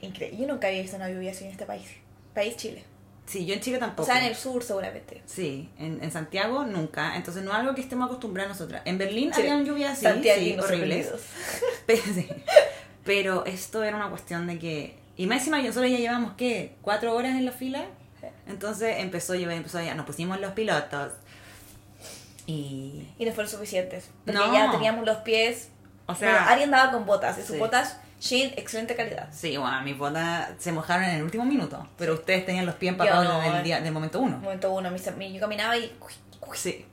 S3: Increíble. Yo nunca había visto una lluvia así en este país. País Chile.
S2: Sí, yo en Chile
S3: O
S2: tampoco.
S3: sea, en el sur seguramente.
S2: Sí, en, en Santiago nunca. Entonces no es algo que estemos acostumbrados nosotras. En Berlín
S3: Sí.
S2: había lluvia así, sí, horribles. [laughs] Pero, sí. Pero esto era una cuestión de que... Y más encima nosotros ya llevamos, ¿qué? ¿Cuatro horas en la fila? Entonces empezó a llover, empezó a llover. Nos pusimos los pilotos. Y...
S3: Y no fueron suficientes. Porque
S2: No.
S3: ya teníamos los pies.
S2: O sea...
S3: Bueno, alguien daba con botas. Y sus
S2: Sí.
S3: botas, Shein, excelente calidad.
S2: Sí, bueno, mis botas se mojaron en el último minuto. Pero ustedes tenían los pies empapados
S3: no,
S2: desde
S3: eh.
S2: el día, del momento uno.
S3: Momento uno, yo caminaba y.
S2: Sí.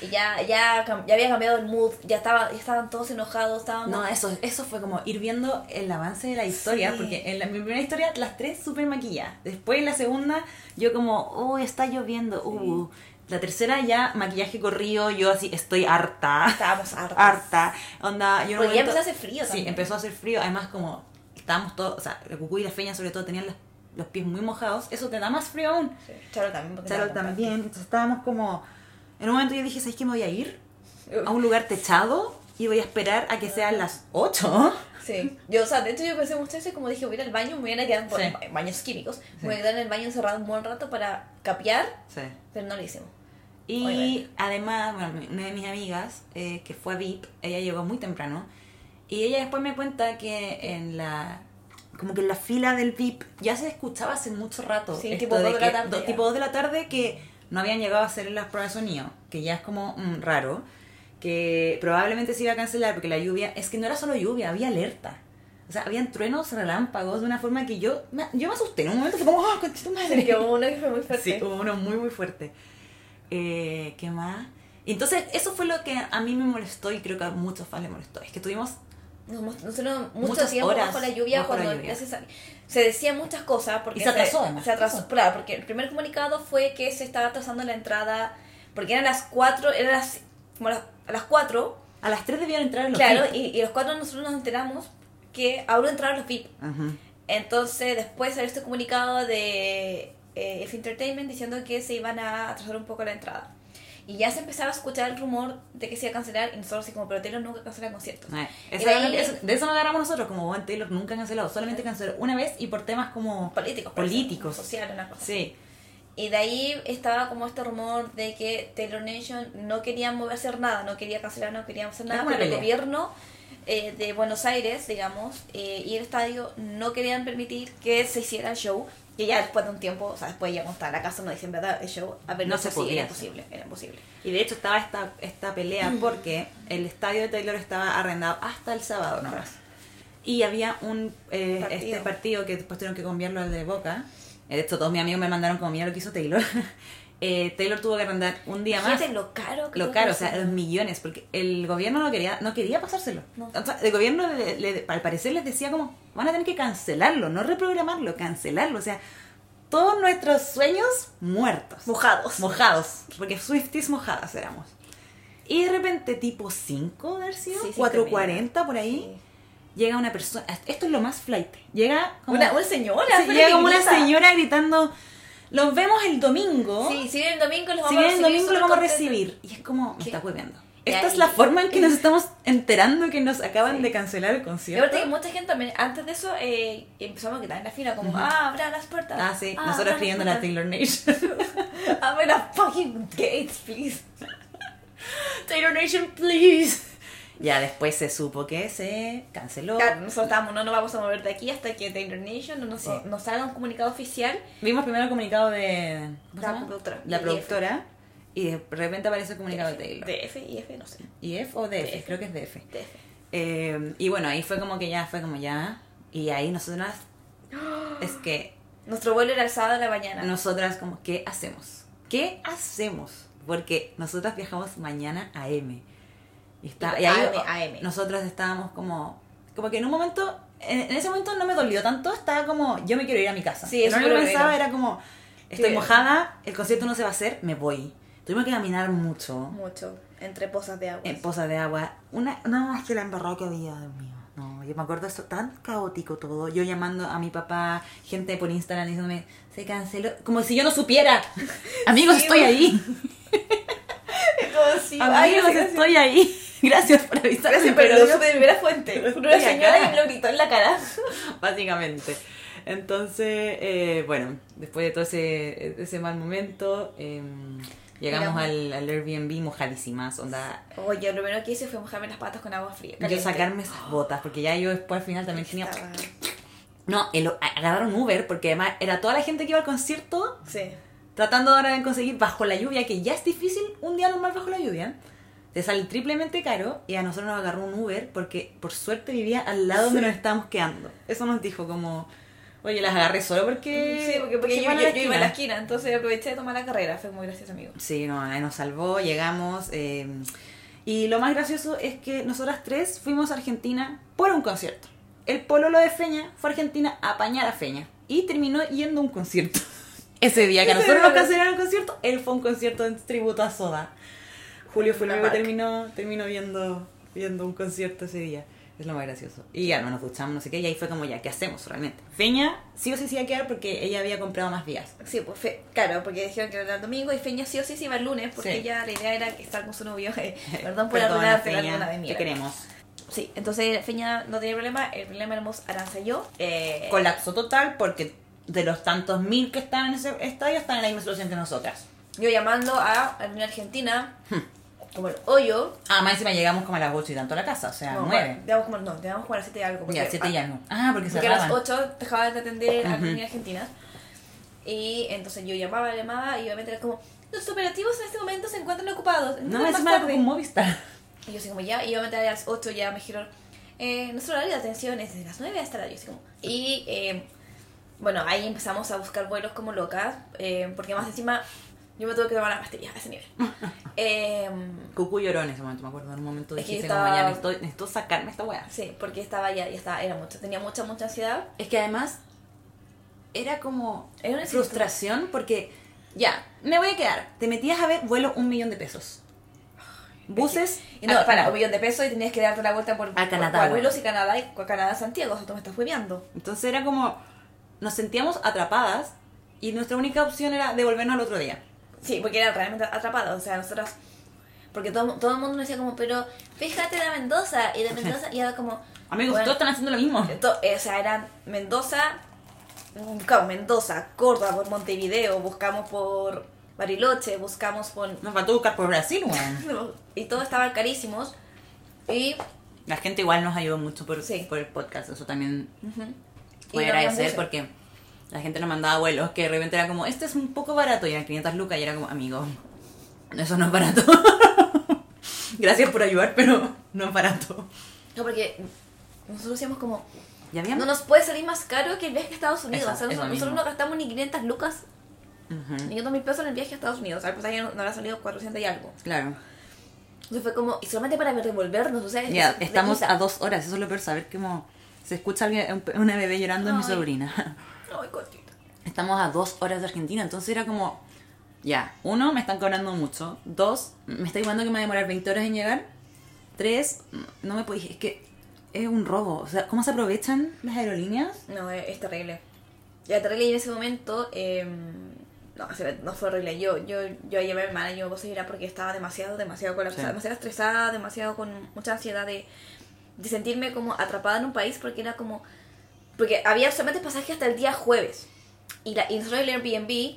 S3: Y ya, ya, ya había cambiado el mood. Ya, estaba, ya estaban todos enojados. Estábamos.
S2: No, eso, eso fue como ir viendo el avance de la historia,
S3: Sí.
S2: porque en la, mi primera historia las tres súper maquilladas. Después en la segunda yo como, oh, está lloviendo, uh. La tercera ya maquillaje corrido, yo así estoy harta.
S3: Estábamos [laughs] hartos.
S2: harta. Onda, yo
S3: Porque ya empezó a hacer frío
S2: Sí,
S3: también.
S2: empezó a hacer frío, además como estábamos todos, o sea, el cucú y la feña sobre todo tenían los, los pies muy mojados, eso te da más frío aún.
S3: Sí, Charo también.
S2: Charo también, entonces estábamos como, en un momento yo dije, ¿sabes qué me voy a ir? [laughs] A un lugar techado y voy a esperar a que sean las 8.
S3: Sí, yo, o sea, de hecho yo pensé muchas veces como dije, voy a ir al baño, me voy a quedar por
S2: Sí.
S3: en baños químicos, me voy a quedar en el baño encerrado un buen rato para capear,
S2: Sí.
S3: pero no lo hicimos.
S2: Y
S3: Obviamente.
S2: además, bueno, una de mis amigas, eh, que fue a VIP, ella llegó muy temprano, y ella después me cuenta que en la... Como que en la fila del VIP ya se escuchaba hace mucho rato.
S3: Sí, tipo dos de la
S2: que-
S3: tarde
S2: do- tipo dos de la tarde que no habían llegado a hacer las pruebas de sonido, que ya es como mm, raro, que probablemente se iba a cancelar porque la lluvia, es que no era solo lluvia, había alerta. O sea, habían truenos relámpagos de una forma que yo me, yo me asusté. En un momento fue como, ¡oh, concha tu madre!
S3: Sí, que hubo uno que fue muy fuerte.
S2: Sí, hubo uno muy, muy fuerte. Eh, ¿Qué más? Entonces, eso fue lo que a mí me molestó y creo que a muchos fans les molestó. Es que tuvimos
S3: nos mostraron mucho
S2: Muchas
S3: tiempo
S2: horas
S3: bajo la lluvia
S2: bajo la
S3: cuando
S2: lluvia.
S3: se, se decían muchas cosas porque
S2: Y se atrasó, además.
S3: se atrasó claro porque el primer comunicado fue que se estaba atrasando la entrada porque eran las 4 eran las como las, a las 4
S2: A las 3 debían entrar en los
S3: claro
S2: VIP.
S3: y, y los 4 nosotros nos enteramos que ahora entraron los VIP.
S2: Ajá.
S3: entonces después salió este comunicado de eh, F Entertainment diciendo que se iban a atrasar un poco la entrada. Y ya se empezaba a escuchar el rumor de que se iba a cancelar y nosotros así como pero Taylor nunca cancela conciertos
S2: Eh, esa
S3: de ahí-
S2: eso- de eso nos agarramos nosotros, como Bob Taylor nunca ha cancelado, solamente canceló una vez y por temas como
S3: políticos
S2: políticos.
S3: sociales una cosa
S2: Sí,
S3: Y de ahí estaba como este rumor de que Taylor Nation no quería moverse nada, no quería cancelar, no quería hacer nada, pero el gobierno eh, de Buenos Aires, digamos, eh, y el estadio no querían permitir que se hiciera el show. Que ya después de un tiempo, o sea, después ya montar la casa, no dicen verdad, el show, a ver,
S2: No
S3: no
S2: se podía
S3: era imposible, era imposible.
S2: y de hecho estaba esta, esta pelea porque el estadio de Taylor estaba arrendado hasta el sábado nomás. Y había un eh,
S3: Partido.
S2: este partido que después tuvieron que cambiarlo al de Boca. Eh, De hecho, todos mis amigos me mandaron como mira lo que hizo Taylor. [laughs] Eh, Taylor tuvo que arrendar un día más.
S3: Fíjate lo caro que
S2: lo caro, o sea, los millones, porque el gobierno no quería, no quería pasárselo.
S3: No.
S2: O sea, el gobierno, le- le- al parecer, les decía como, van a tener que cancelarlo, no reprogramarlo, cancelarlo. O sea, todos nuestros sueños muertos.
S3: Mojados.
S2: Mojados, porque Swifties mojadas éramos. Y de repente, tipo 5 de haber sido,
S3: Sí, sí,
S2: 4.40 por ahí, llega una persona, esto es lo más flight, llega como...
S3: Una, una señora,
S2: Sí, llega como una señora gritando, los vemos el domingo.
S3: Sí, si viene el domingo los vamos
S2: Si viene el
S3: recibir.
S2: domingo lo vamos a recibir. Y es como, me
S3: ¿Qué?
S2: está hueveando.
S3: Y
S2: Esta es la forma en que nos estamos enterando que nos acaban
S3: Sí.
S2: de cancelar el
S3: Y
S2: concierto.
S3: aparte que mucha gente también, antes de eso, eh, empezamos a quitar en la fila, como,
S2: Ujú.
S3: ah, abra las puertas.
S2: Ah, sí,
S3: ah,
S2: nosotros escribiendo la Taylor Nation. [laughs]
S3: Abre las fucking gates, please. [laughs]
S2: Taylor Nation, please. Ya después se supo que se canceló.
S3: Nosotros estábamos, no nos vamos a mover de aquí hasta que Taylor Nation no nos,
S2: Sí.
S3: nos haga un comunicado oficial.
S2: Vimos primero el comunicado de ¿cómo se
S3: La productora.
S2: La
S3: De
S2: productora. Y de repente aparece el comunicado de Taylor.
S3: DF y F, no sé.
S2: ¿IF o DF?
S3: DF.
S2: Creo que es DF.
S3: DF.
S2: Eh, y bueno, ahí fue como que ya, fue como ya. Y ahí nosotras. [gasps] Es que
S3: Nuestro vuelo era el sábado de la mañana.
S2: nosotras como, ¿qué hacemos? ¿Qué hacemos? Porque nosotras viajamos mañana a M. Y, está, y ahí
S3: AM, AM.
S2: nosotras estábamos como, como que en un momento, en, en ese momento no me dolió tanto, estaba como, yo me quiero ir a mi casa.
S3: Sí,
S2: Lo
S3: eso
S2: único que pensaba
S3: era.
S2: como, estoy
S3: Sí.
S2: mojada, el concierto no se va a hacer, me voy. Tuvimos que caminar mucho
S3: Mucho. Entre pozas de agua.
S2: en pozas de agua. Una, no, es que la embarrada que había, Dios mío. No, yo me acuerdo eso tan caótico todo. Yo llamando a mi papá, gente por Instagram diciéndome, se canceló. Como si yo no supiera. [laughs] Amigos,
S3: Sí,
S2: estoy
S3: bueno.
S2: ahí. [laughs]
S3: Como si- [laughs] ay,
S2: Amigos, estoy ahí. [laughs] Gracias por avisarme.
S3: Gracias, pero
S2: yo-
S3: de primera fuente. Una señora
S2: acá.
S3: que me lo gritó en la cara. [laughs]
S2: Básicamente. Entonces, eh, bueno, después de todo ese, ese mal momento, eh, llegamos al, al Airbnb mojadísimas. Onda,
S3: Oye, lo primero que hice fue mojarme las patas con agua fría.
S2: yo sacarme esas botas, porque ya yo después al final también tenía...
S3: Estaba-
S2: No, el, agarrar un Uber, porque además era toda la gente que iba al concierto
S3: Sí.
S2: tratando ahora de conseguir bajo la lluvia, que ya es difícil un día normal bajo la lluvia. Te sale triplemente caro y a nosotros nos agarró un Uber porque por suerte vivía al lado donde nos estábamos quedando. Eso nos dijo como, oye, las agarré solo porque...
S3: Sí, porque, porque
S2: que
S3: yo, iba a la
S2: esquina".
S3: entonces aproveché de tomar la carrera. Fue muy gracioso, amigo.
S2: Sí, no, nos salvó, llegamos. eh, y lo más gracioso es que nosotras tres fuimos a Argentina por un concierto. El pololo de Feña fue a Argentina a apañar a Feña. Y terminó yendo a un concierto. [laughs] Ese día que a nosotros nos cancelaron el concierto, él fue a un concierto en tributo a Soda. Julio fue el único que terminó, terminó viendo, viendo un concierto ese día. Es lo más gracioso. Y ya, no nos duchamos, no sé qué, y ahí fue como ya, ¿qué hacemos realmente? Feña sí o sí se iba a quedar porque ella había comprado más días.
S3: Sí, pues fe- claro, porque dijeron que era el domingo y Feña sí o sí se iba el lunes porque
S2: Sí.
S3: ya la idea era estar con su novio. eh, [laughs] Perdón por arruinarte la luna de
S2: te
S3: miel.
S2: queremos.
S3: Sí, entonces Feña no tenía problema, el problema éramos Aranza y yo. Eh,
S2: colapso total porque de los tantos mil que están en ese estadio están en la misma situación que nosotras.
S3: yo llamando a Argentina,
S2: Hmm.
S3: Como el hoyo.
S2: Ah, más encima llegamos como a las 8 y tanto a la casa, o sea,
S3: no,
S2: 9.
S3: Digamos como, no, digamos como a las 7 y algo. porque-
S2: Ya, 7
S3: ah,
S2: ya no. Ah, porque
S3: Porque a las
S2: cerraban.
S3: 8 dejaban de atender a la
S2: Ujú.
S3: Unión Argentina. Y entonces yo llamaba, llamaba y obviamente era como, los operativos en este momento se encuentran ocupados.
S2: No,
S3: más
S2: encima
S3: tarde".
S2: con Movistar.
S3: Y yo así como ya, y obviamente a las 8 ya me dijeron, eh, nuestro horario de atención es desde las 9 hasta las 10. Así como, y eh, bueno, ahí empezamos a buscar vuelos como locas, eh, porque más encima yo me tuve que tomar las pastillas a ese nivel. [laughs]
S2: Cucu lloró en ese momento, me acuerdo. En un momento
S3: Es que
S2: dijiste
S3: estaba-
S2: como ya necesito, necesito sacarme esta weá.
S3: sí, porque estaba ya, ya estaba, era mucho, tenía mucha, mucha ansiedad.
S2: Es que además era como
S3: Era una
S2: frustración porque ya, me voy a quedar. Te metías a ver vuelo un millón de pesos. Buses.
S3: Y no,
S2: ah,
S3: para, un millón de pesos y tenías que darte la vuelta por,
S2: A Canadá,
S3: por
S2: bueno.
S3: y Canadá y por Canadá Santiago, o sea, tú me estás hueveando.
S2: Entonces era como. Nos sentíamos atrapadas y nuestra única opción era devolvernos al otro día.
S3: Sí, porque era realmente atrapado, o sea, nosotros... Porque todo, todo el mundo nos decía como, pero fíjate de Mendoza, y de Mendoza, y era como... [laughs]
S2: Amigos,
S3: bueno,
S2: todos están haciendo lo mismo.
S3: to- eh, o sea, eran Mendoza, buscamos Mendoza, Córdoba, por Montevideo, buscamos por Bariloche, buscamos por...
S2: Nos faltó buscar por Brasil, weón. [laughs]
S3: Y todos estaban carísimos. Y...
S2: La gente igual nos ayudó mucho por,
S3: Sí.
S2: por el podcast. Eso también voy a
S3: había
S2: agradecer porque la gente nos mandaba vuelos que de repente era como, este es un poco barato y eran 500 lucas y era como, amigo, eso no es barato. [laughs] Gracias por ayudar, pero no es barato.
S3: No, porque nosotros decíamos como...
S2: ¿Ya?
S3: No nos puede salir más caro que el viaje a Estados Unidos. O sea, nosotros, nosotros no gastamos ni 500 lucas,
S2: Ujú,
S3: ni 500 mil pesos en el viaje a Estados Unidos. Al pasaje no, no habrá salido 400 y algo.
S2: Claro.
S3: Entonces fue como, y solamente para devolvernos, o sea,
S2: Ya,
S3: es-
S2: estamos a dos horas, eso es lo peor, saber como se escucha una bebé llorando en mi sobrina.
S3: Ay, cortito.
S2: Estamos a dos horas de Argentina, entonces era como, ya, uno, me están cobrando mucho, dos, me está igualando que me va a demorar 20 horas en llegar, tres, no me puedo, es que es un robo, o sea, ¿cómo se aprovechan las aerolíneas?
S3: No, es, es terrible. Ya terrible y en ese momento, eh, no, no fue horrible. Yo, yo, yo llamé a mi hermana y yo me puse a llorar porque estaba demasiado, demasiado colapsada,
S2: Sí.
S3: demasiado estresada, demasiado con mucha ansiedad de, de sentirme como atrapada en un país porque era como, porque había solamente pasaje hasta el día jueves. Y, la, y nosotros el Airbnb,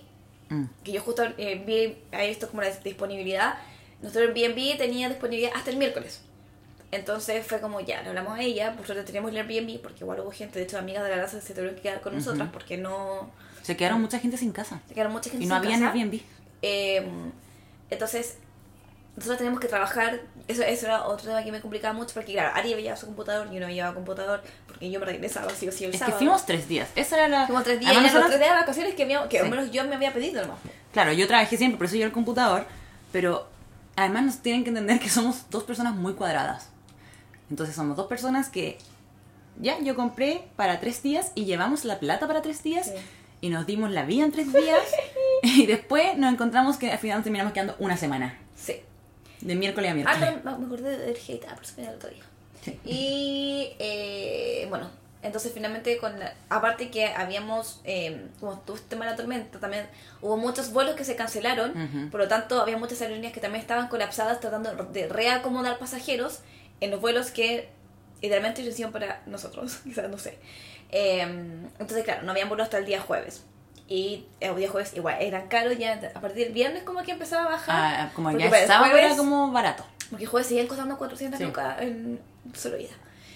S2: Mm,
S3: que yo justo eh, vi ahí esto como la disponibilidad, nuestro Airbnb tenía disponibilidad hasta el miércoles. Entonces fue como ya, le hablamos a ella, por suerte teníamos el Airbnb, porque igual hubo gente, de hecho amigas de la casa se tuvieron que quedar con nosotras porque no...
S2: Se quedaron mucha gente sin casa
S3: Se quedaron mucha gente
S2: y no
S3: sin
S2: había
S3: casa.
S2: Airbnb.
S3: Eh, entonces, nosotros teníamos que trabajar. Eso, eso era otro tema que me complicaba mucho porque, claro, Ari llevaba su computador, yo no llevaba computador porque yo me regresaba sí o sí el
S2: Es que
S3: sábado.
S2: fuimos tres días, esa era la...
S3: Fuimos tres días,
S2: Además,
S3: y eran los
S2: nosotros-
S3: tres días de vacaciones que, habíamos- que al
S2: Sí.
S3: menos yo me había pedido nomás.
S2: Claro, yo trabajé siempre, por eso yo el computador, pero además nos tienen que entender que somos dos personas muy cuadradas. Entonces somos dos personas que ya yo compré para tres días y llevamos la plata para tres días
S3: Sí.
S2: y nos dimos la vida en tres días [laughs] y después nos encontramos que al final terminamos quedando una semana,
S3: Sí.
S2: De miércoles a
S3: Ah,
S2: miércoles.
S3: no, me acordé del hate, ah, por el otro día.
S2: Sí.
S3: Y eh, bueno, entonces finalmente con la- aparte que habíamos, eh, como tuvo este tema de la tormenta, también hubo muchos vuelos que se cancelaron,
S2: Ujú.
S3: por lo tanto había muchas aerolíneas que también estaban colapsadas tratando de reacomodar pasajeros en los vuelos que idealmente se hicieron para nosotros, [laughs] quizás no sé. Eh, entonces claro, no habían vuelos hasta el día jueves. Y el día jueves igual eran caros, ya a partir del viernes como que empezaba a bajar.
S2: Ah, como ya
S3: el
S2: sábado era
S3: jueves-
S2: como barato.
S3: porque jueves siguen costando 400
S2: Sí.
S3: lucas en solo ida.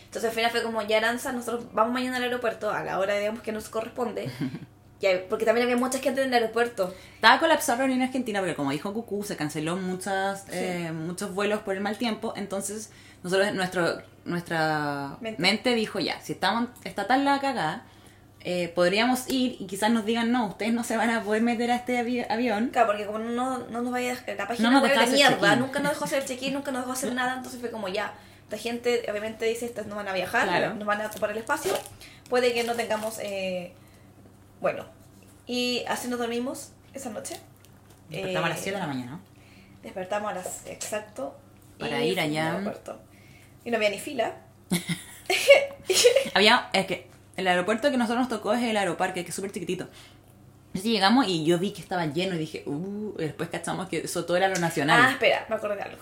S3: Entonces al final fue como ya Aranza, nosotros vamos mañana al aeropuerto a la hora digamos que nos corresponde. [laughs] Ya, porque también había mucha gente en el aeropuerto.
S2: Estaba colapsado la Aerolínea Argentina porque como dijo Cucú, se canceló muchas, eh, muchos vuelos por el mal tiempo, entonces nosotros, nuestro, nuestra
S3: Mente.
S2: mente. dijo ya, si estamos, está tan la cagada, eh, podríamos ir y quizás nos digan no, ustedes no se van a poder meter a este avi- avión.
S3: Claro, porque como no, no nos vaya la página
S2: No nos
S3: web de mierda, nunca nos dejó hacer check-in, nunca nos dejó hacer nada, entonces fue como ya. Esta gente obviamente dice estas no van a viajar,
S2: Claro.
S3: nos van a ocupar el espacio, puede que no tengamos eh, bueno. Y así nos dormimos esa noche.
S2: Despertamos a las
S3: Eh,
S2: 7 de la mañana.
S3: Despertamos a las exacto.
S2: Para
S3: y
S2: ir allá.
S3: al. Y no había ni fila. [laughs]
S2: Había, es que el aeropuerto que nosotros nos tocó es el aeroparque, que es súper chiquitito. Entonces llegamos y yo vi que estaba lleno y dije, uh, y después cachamos que eso todo era lo
S3: Ah,
S2: nacional.
S3: espera, me acordé de algo.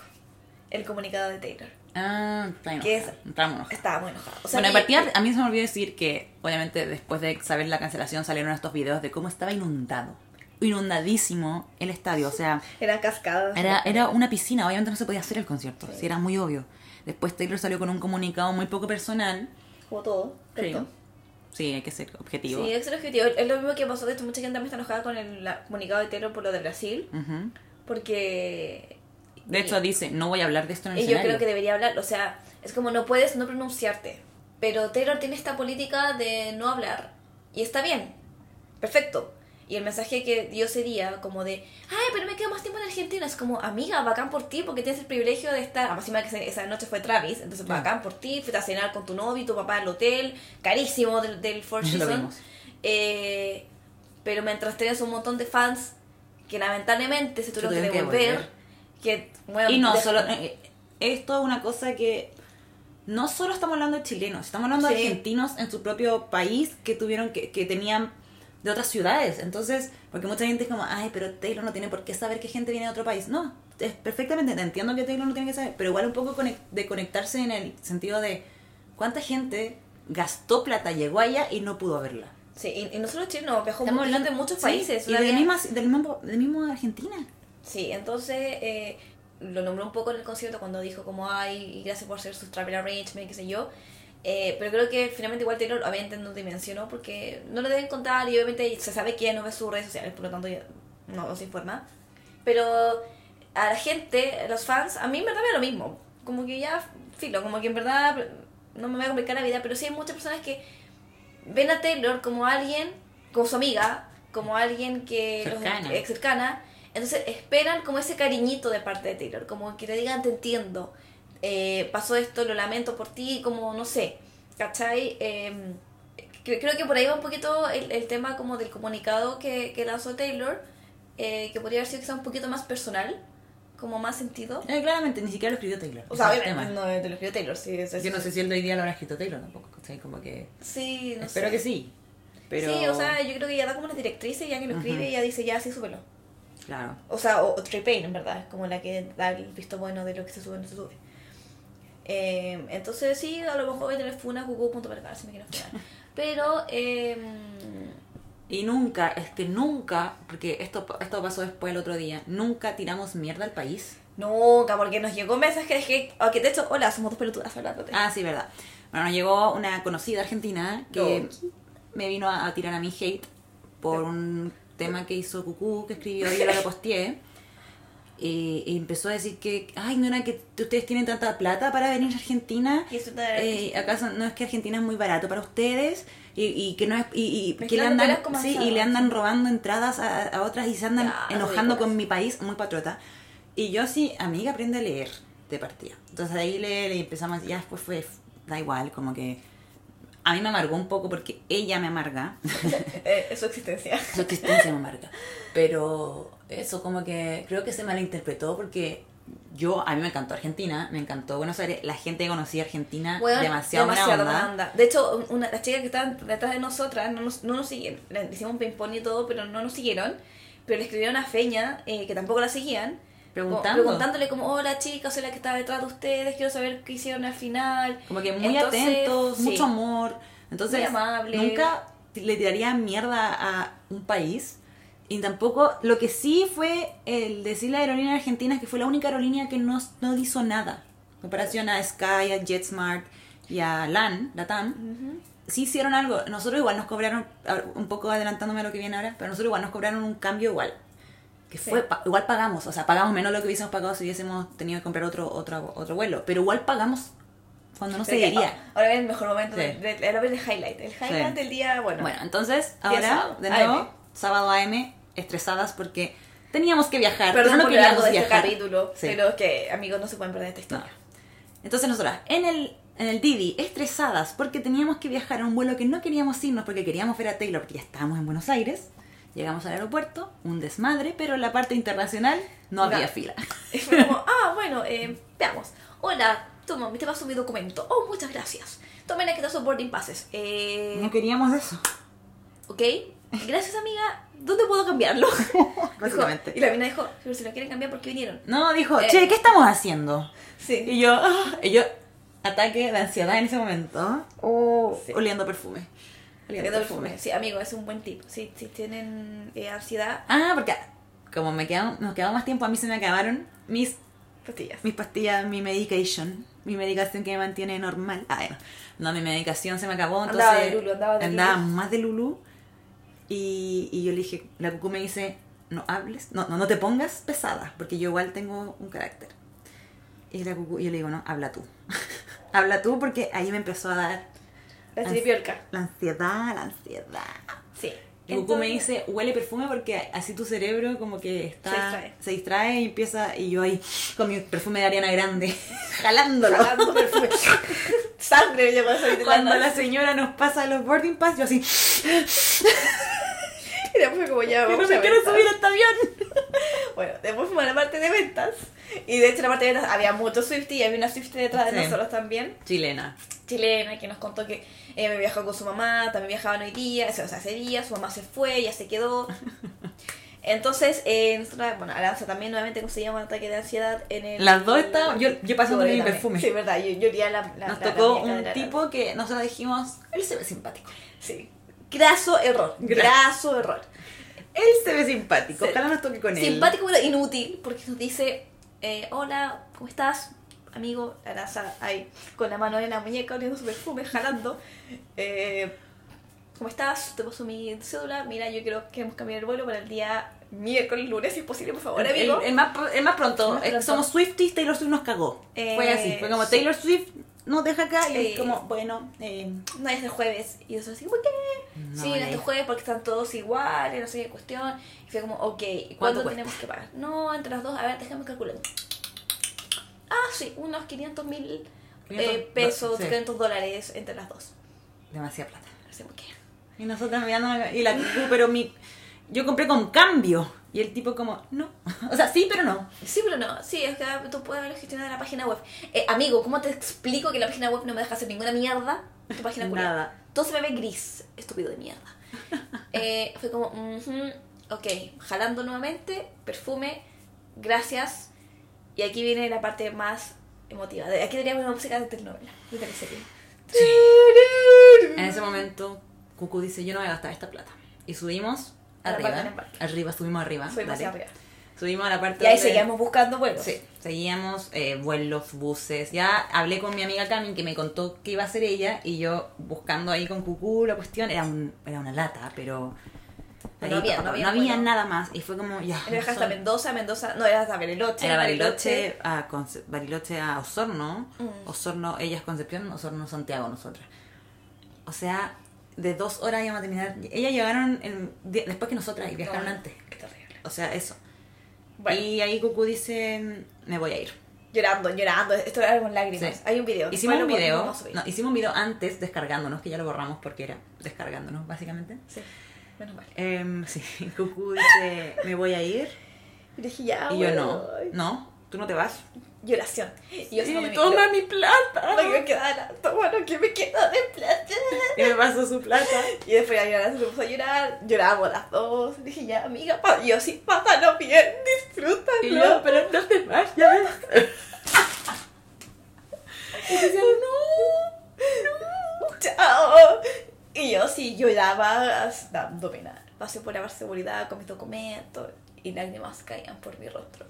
S3: El comunicado de Taylor.
S2: Ah, está
S3: ¿Qué
S2: enojada, enojados.
S3: Estaba muy enojado. O sea,
S2: bueno,
S3: que-
S2: partida, a mí se me olvidó decir que, obviamente, después de saber la cancelación, salieron estos videos de cómo estaba inundado. Inundadísimo el estadio. O sea, [laughs]
S3: Eran cascadas.
S2: era, era una piscina. Obviamente no se podía hacer el concierto.
S3: Sí.
S2: Era muy obvio. Después Taylor salió con un comunicado muy poco personal.
S3: Como todo.
S2: Sí. Sí, hay que ser objetivo.
S3: Sí, ese es el objetivo. Es lo mismo que pasó. De hecho, mucha gente también está enojada con el comunicado de Taylor por lo de Brasil. Porque.
S2: De hecho, dice, no voy a hablar de esto en el
S3: Y yo creo que debería hablar. O sea, es como no puedes no pronunciarte. Pero Taylor tiene esta política de no hablar. Y está bien. Perfecto. Y el mensaje que dio sería como de, ay, pero me quedo más tiempo en Argentina. Es como, amiga, bacán por ti, porque tienes el privilegio de estar. Además, encima que esa- noche fue Travis, entonces bacán por ti, fuiste a cenar con tu novio y tu papá al hotel, carísimo del, del Four [laughs] Seasons. Eh, pero mientras tenías un montón de fans que lamentablemente se tuvieron que
S2: tuvieron que
S3: devolver,
S2: volver.
S3: que, bueno,
S2: Y no,
S3: de-
S2: solo. eh, esto es una cosa que. No solo estamos hablando de chilenos, estamos hablando de argentinos en su propio país que tuvieron que, que tenían de otras ciudades. Entonces, porque mucha gente es como, ay, pero Taylor no tiene por qué saber que gente viene de otro país. No, es perfectamente, te entiendo que Taylor no tiene que saber, pero igual un poco de conectarse en el sentido de cuánta gente gastó plata, llegó allá y no pudo verla.
S3: Sí, y, y no solo chilenos, viajó
S2: Estamos hablando
S3: de muchos
S2: sí,
S3: países.
S2: y
S3: una
S2: del
S3: vez-
S2: mismo, del mismo, del mismo Argentina.
S3: Sí, entonces eh, lo nombró un poco en el concierto cuando dijo como, ay, y gracias por hacer sus travel arrangement, qué sé yo. Eh, pero creo que finalmente igual Taylor obviamente no dimensionó porque no le deben contar y obviamente se sabe que ella no ve sus redes sociales, por lo tanto ya no, se informa. Pero a la gente, a los fans, a mí en verdad me da lo mismo. Como que ya, filo, como que en verdad no me voy a complicar la vida, pero sí hay muchas personas que ven a Taylor como alguien, como su amiga, como alguien que los-
S2: Cercana.
S3: eh, cercana. Entonces esperan como ese cariñito de parte de Taylor, como que te digan te entiendo, eh, pasó esto, lo lamento por ti, como no sé, ¿cachai? Eh, cre- creo que por ahí va un poquito el, el tema como del comunicado que, que lanzó Taylor, eh, que podría haber sido quizá un poquito más personal, como más sentido.
S2: Eh, claramente, ni siquiera lo escribió Taylor.
S3: O sea,
S2: tema.
S3: no te lo escribió Taylor, sí. es- es-
S2: Yo no sé si él hoy día lo habrá escrito Taylor tampoco, ¿cachai? Como que...
S3: Sí, no
S2: Espero
S3: sé.
S2: que sí. Pero...
S3: Sí, o sea, yo creo que ya da como las directrices, ya que lo escribe,
S2: Ujú.
S3: ya dice, ya, sí, súbelo.
S2: Claro.
S3: O sea, o, o Trey Payne, en verdad, es como la que da el visto bueno de lo que se sube o no se sube. Eh, entonces, sí, a lo mejor voy a tener funa, cucu.vergara, si me quieren funar. Pero, eh,
S2: Y nunca, es que nunca, porque esto, esto pasó después el otro día, nunca tiramos mierda al país.
S3: nunca, porque nos llegó mensaje de que, ok, de hecho, hola, somos dos pelotudas hablándote.
S2: Ah, sí, verdad. Bueno, nos llegó una conocida argentina que me vino a, a tirar a mi hate por un tema que hizo Cucú, que escribió y yo lo reposteé. Y, y empezó a decir que, ay, no era que ustedes tienen tanta plata para venir a Argentina.
S3: Y eso
S2: Eh, ¿Acaso no es que Argentina es muy barato para ustedes? Y, y que no es y, y que le andan sí, y le andan robando entradas a, a otras y se andan enojando
S3: ridículas.
S2: con mi país muy patriota y yo sí amiga aprende a leer de partida entonces ahí le, le empezamos ya después fue da igual como que a mí me amargó un poco porque ella me amarga [laughs]
S3: Eh, su existencia. [laughs]
S2: su existencia me amarga pero eso como que creo que se malinterpretó porque yo a mí me encantó Argentina me encantó Buenos Aires la gente que conocía Argentina
S3: Bueno,
S2: demasiado, buena onda.
S3: onda. De hecho, una, las chicas que estaban detrás de nosotras no nos, no nos siguieron. Le hicimos un ping-pong y todo, pero no nos siguieron. Pero le escribieron a Feña, eh, que tampoco la seguían.
S2: Preguntando.
S3: preguntándole como, hola chicas, soy la que estaba detrás de ustedes, quiero saber qué hicieron al final.
S2: Como que muy
S3: Entonces,
S2: atentos,
S3: sí.
S2: mucho amor. Entonces,
S3: Muy amable.
S2: nunca le tiraría mierda a un país. Y tampoco, lo que sí fue el decirle a la aerolínea argentina que fue la única aerolínea que no, no hizo nada. En comparación a Sky, a JetSmart y a LAN, Latam. Sí hicieron algo. Nosotros igual nos cobraron, un poco adelantándome a lo que viene ahora, pero nosotros igual nos cobraron un cambio igual. Que
S3: Sí.
S2: fue, pa- igual pagamos, o sea, pagamos menos lo que hubiésemos pagado si hubiésemos tenido que comprar otro, otro, otro vuelo. Pero igual pagamos cuando no se
S3: Pero que,
S2: quería.
S3: ah, Ahora viene el mejor momento,
S2: Sí.
S3: de, de- ahora viene el highlight. El highlight
S2: Sí.
S3: del día, bueno.
S2: Bueno, entonces, ahora,
S3: sábado,
S2: de nuevo,
S3: AM.
S2: sábado AM, estresadas porque teníamos que viajar.
S3: Perdón
S2: pero no
S3: por
S2: queríamos
S3: de este
S2: viajar.
S3: capítulo,
S2: Sí.
S3: pero que, amigos, no se pueden perder esta
S2: No.
S3: historia.
S2: Entonces nosotras, en el, en el Didi, estresadas porque teníamos que viajar a un vuelo que no queríamos irnos porque queríamos ver a Taylor porque ya estábamos en Buenos Aires. Llegamos al aeropuerto, un desmadre, pero en la parte internacional no había
S3: No.
S2: fila. [laughs]
S3: Y fue como, [laughs] ah, bueno, eh, veamos. Hola, toma, te paso mi documento. Oh, muchas gracias. Tomen aquí dos boarding passes. Eh,
S2: No queríamos eso.
S3: ok, gracias amiga. ¿Dónde puedo cambiarlo? [laughs]
S2: Básicamente.
S3: Dijo- y la mina dijo, pero si lo quieren cambiar, ¿por qué vinieron?
S2: No, dijo,
S3: Eh.
S2: che, ¿qué estamos haciendo?
S3: Sí.
S2: Y yo, ah, y yo, ataque de ansiedad en ese momento,
S3: Sí.
S2: oliendo perfume. Perfume.
S3: perfume. Sí, amigo, es un buen tip. Si, si tienen eh, ansiedad,
S2: Ah, porque como me quedó, nos quedó más tiempo, a mí se me acabaron mis,
S3: pastillas.
S2: mis pastillas, mi medication, mi medicación que me mantiene normal. Ah, bueno. no, mi medicación se me acabó, entonces
S3: Andaba de Lulu, andaba de Lulu.
S2: más de Lulu. Y, y yo le dije, la cucú me dice, no hables, no, no, no te pongas pesada, porque yo igual tengo un carácter. Y la cucú, yo le digo, no, habla tú. [laughs] habla tú porque ahí me empezó a dar
S3: La chiripiorca.
S2: la ansiedad, la ansiedad.
S3: Sí.
S2: Y Goku me dice, huele perfume porque así tu cerebro como que está,
S3: Se distrae.
S2: se distrae y empieza, y yo ahí con mi perfume de Ariana Grande, [laughs] jalándolo.
S3: Jalando perfume. [laughs] Sangre llegó a salir de
S2: Cuando
S3: la
S2: la señora nos pasa los boarding pass, yo así, [laughs]
S3: Y después fue como ya
S2: que no
S3: vamos
S2: me
S3: a
S2: quiero
S3: ventas.
S2: subir a este avión. [laughs]
S3: Bueno, después fuimos a la parte de ventas. Y de hecho en la parte de ventas había muchos Swifties y había una Swiftie detrás de nosotros también.
S2: Chilena.
S3: chilena que nos contó que ella me viajó con su mamá, también viajaban hoy día, o sea, ese día, su mamá se fue, ella se quedó. [laughs] Entonces, eh, bueno, Aranza también nuevamente conseguimos un ataque de ansiedad en el...
S2: Las dos estaban- yo- yo pasando
S3: Yo
S2: mi perfume.
S3: Sí, verdad, yo, yo la, la
S2: Nos
S3: la-
S2: tocó un tipo que nosotros dijimos, él se ve simpático.
S3: Sí. Graso error,
S2: Gra-
S3: graso error.
S2: Él se ve simpático,
S3: Sí.
S2: ojalá nos toque con él.
S3: Simpático pero inútil, porque nos dice, eh, hola, ¿cómo estás? Amigo, Aranza ahí con la mano en la muñeca, oliendo su perfume, jalando. Eh, ¿Cómo estás? Te paso mi cédula. Mira, yo creo que queremos cambiar el vuelo para el día miércoles, lunes, si es posible, por favor, amigo.
S2: el más, el más pronto,
S3: El más pronto.
S2: somos Swifties, Taylor Swift nos cagó.
S3: Eh,
S2: fue así, fue como. Taylor Swift nos deja acá y es como, bueno, eh,
S3: No, es el jueves. Y yo así, ¿por qué?
S2: No,
S3: sí, no
S2: y
S3: es el jueves porque están todos iguales, no sé qué cuestión. Y fue como, ok, ¿y
S2: ¿Cuánto
S3: ¿cuánto tenemos que pagar? No, entre las dos, a ver, déjame calcular. Ah, sí, unos 500 mil
S2: 500
S3: eh, pesos,
S2: sí.
S3: 500 dólares entre las dos.
S2: demasiada plata.
S3: Así como que,
S2: Y nosotros mirando y la pero mi yo compré con cambio y el tipo como, no. [laughs] O sea, sí, pero no.
S3: Sí, pero no. Sí, es que tú puedes haberlo gestionado en la página web. Eh, amigo, ¿cómo te explico que la página web no me deja hacer ninguna mierda? Tu página web.
S2: Nada.
S3: Todo se me ve gris, estúpido de mierda. [laughs] Eh, fue como, ujú, ok, jalando nuevamente, perfume, gracias. Y aquí viene la parte más emotiva. Aquí teníamos una música de telenovela, de teleserie.
S2: En ese momento, Cucu dice, yo no voy a gastar esta plata. Y subimos Arriba. Arriba, subimos arriba.
S3: Subimos
S2: dale.
S3: hacia arriba.
S2: Subimos a la parte
S3: Y ahí
S2: donde-
S3: seguíamos buscando vuelos.
S2: Sí, seguíamos eh, vuelos, buses. Ya hablé con mi amiga Cami que me contó que iba a hacer ella y yo buscando ahí con Cucú la cuestión. Era, un, era una lata, pero...
S3: No había- no
S2: nada más. Y fue como, ya.
S3: Era hasta Mendoza, Mendoza, no, era hasta Bariloche.
S2: Era Bariloche a, Conce- Bariloche a Osorno.
S3: Mm.
S2: Osorno, ella es Concepción, Osorno, Santiago, nosotras. O sea, de dos horas íbamos a terminar. Ellas llegaron en- después que nosotras y viajaron
S3: No,
S2: antes.
S3: Qué terrible.
S2: O sea, eso.
S3: Bueno.
S2: Y ahí Cucú dice, me voy a ir.
S3: Llorando, llorando, esto era con lágrimas.
S2: Sí.
S3: Hay un video.
S2: Hicimos un video, no, hicimos un video antes descargándonos, que ya lo borramos porque era descargándonos, básicamente.
S3: Sí, menos mal.
S2: Em, sí, [laughs] Cucú dice, me voy a ir.
S3: Y dije, ya,
S2: Y yo
S3: bueno.
S2: no, no, tú no te vas.
S3: Lloración. Y yo
S2: Sí,
S3: me
S2: toma mi plata.
S3: Me queda, toma lo que me queda de plata.
S2: Y me pasó su plata.
S3: Y después llorar, se puso a llorar. Lloramos las dos. Dije, ya, amiga, pa- y yo sí, pásalo bien, disfrútalo.
S2: Y yo, pero no te vayas. [laughs] Y decía, no.
S3: Chao. Y yo sí lloraba dando pena. Pasé por la seguridad con mis documentos y lágrimas caían por mi rostro.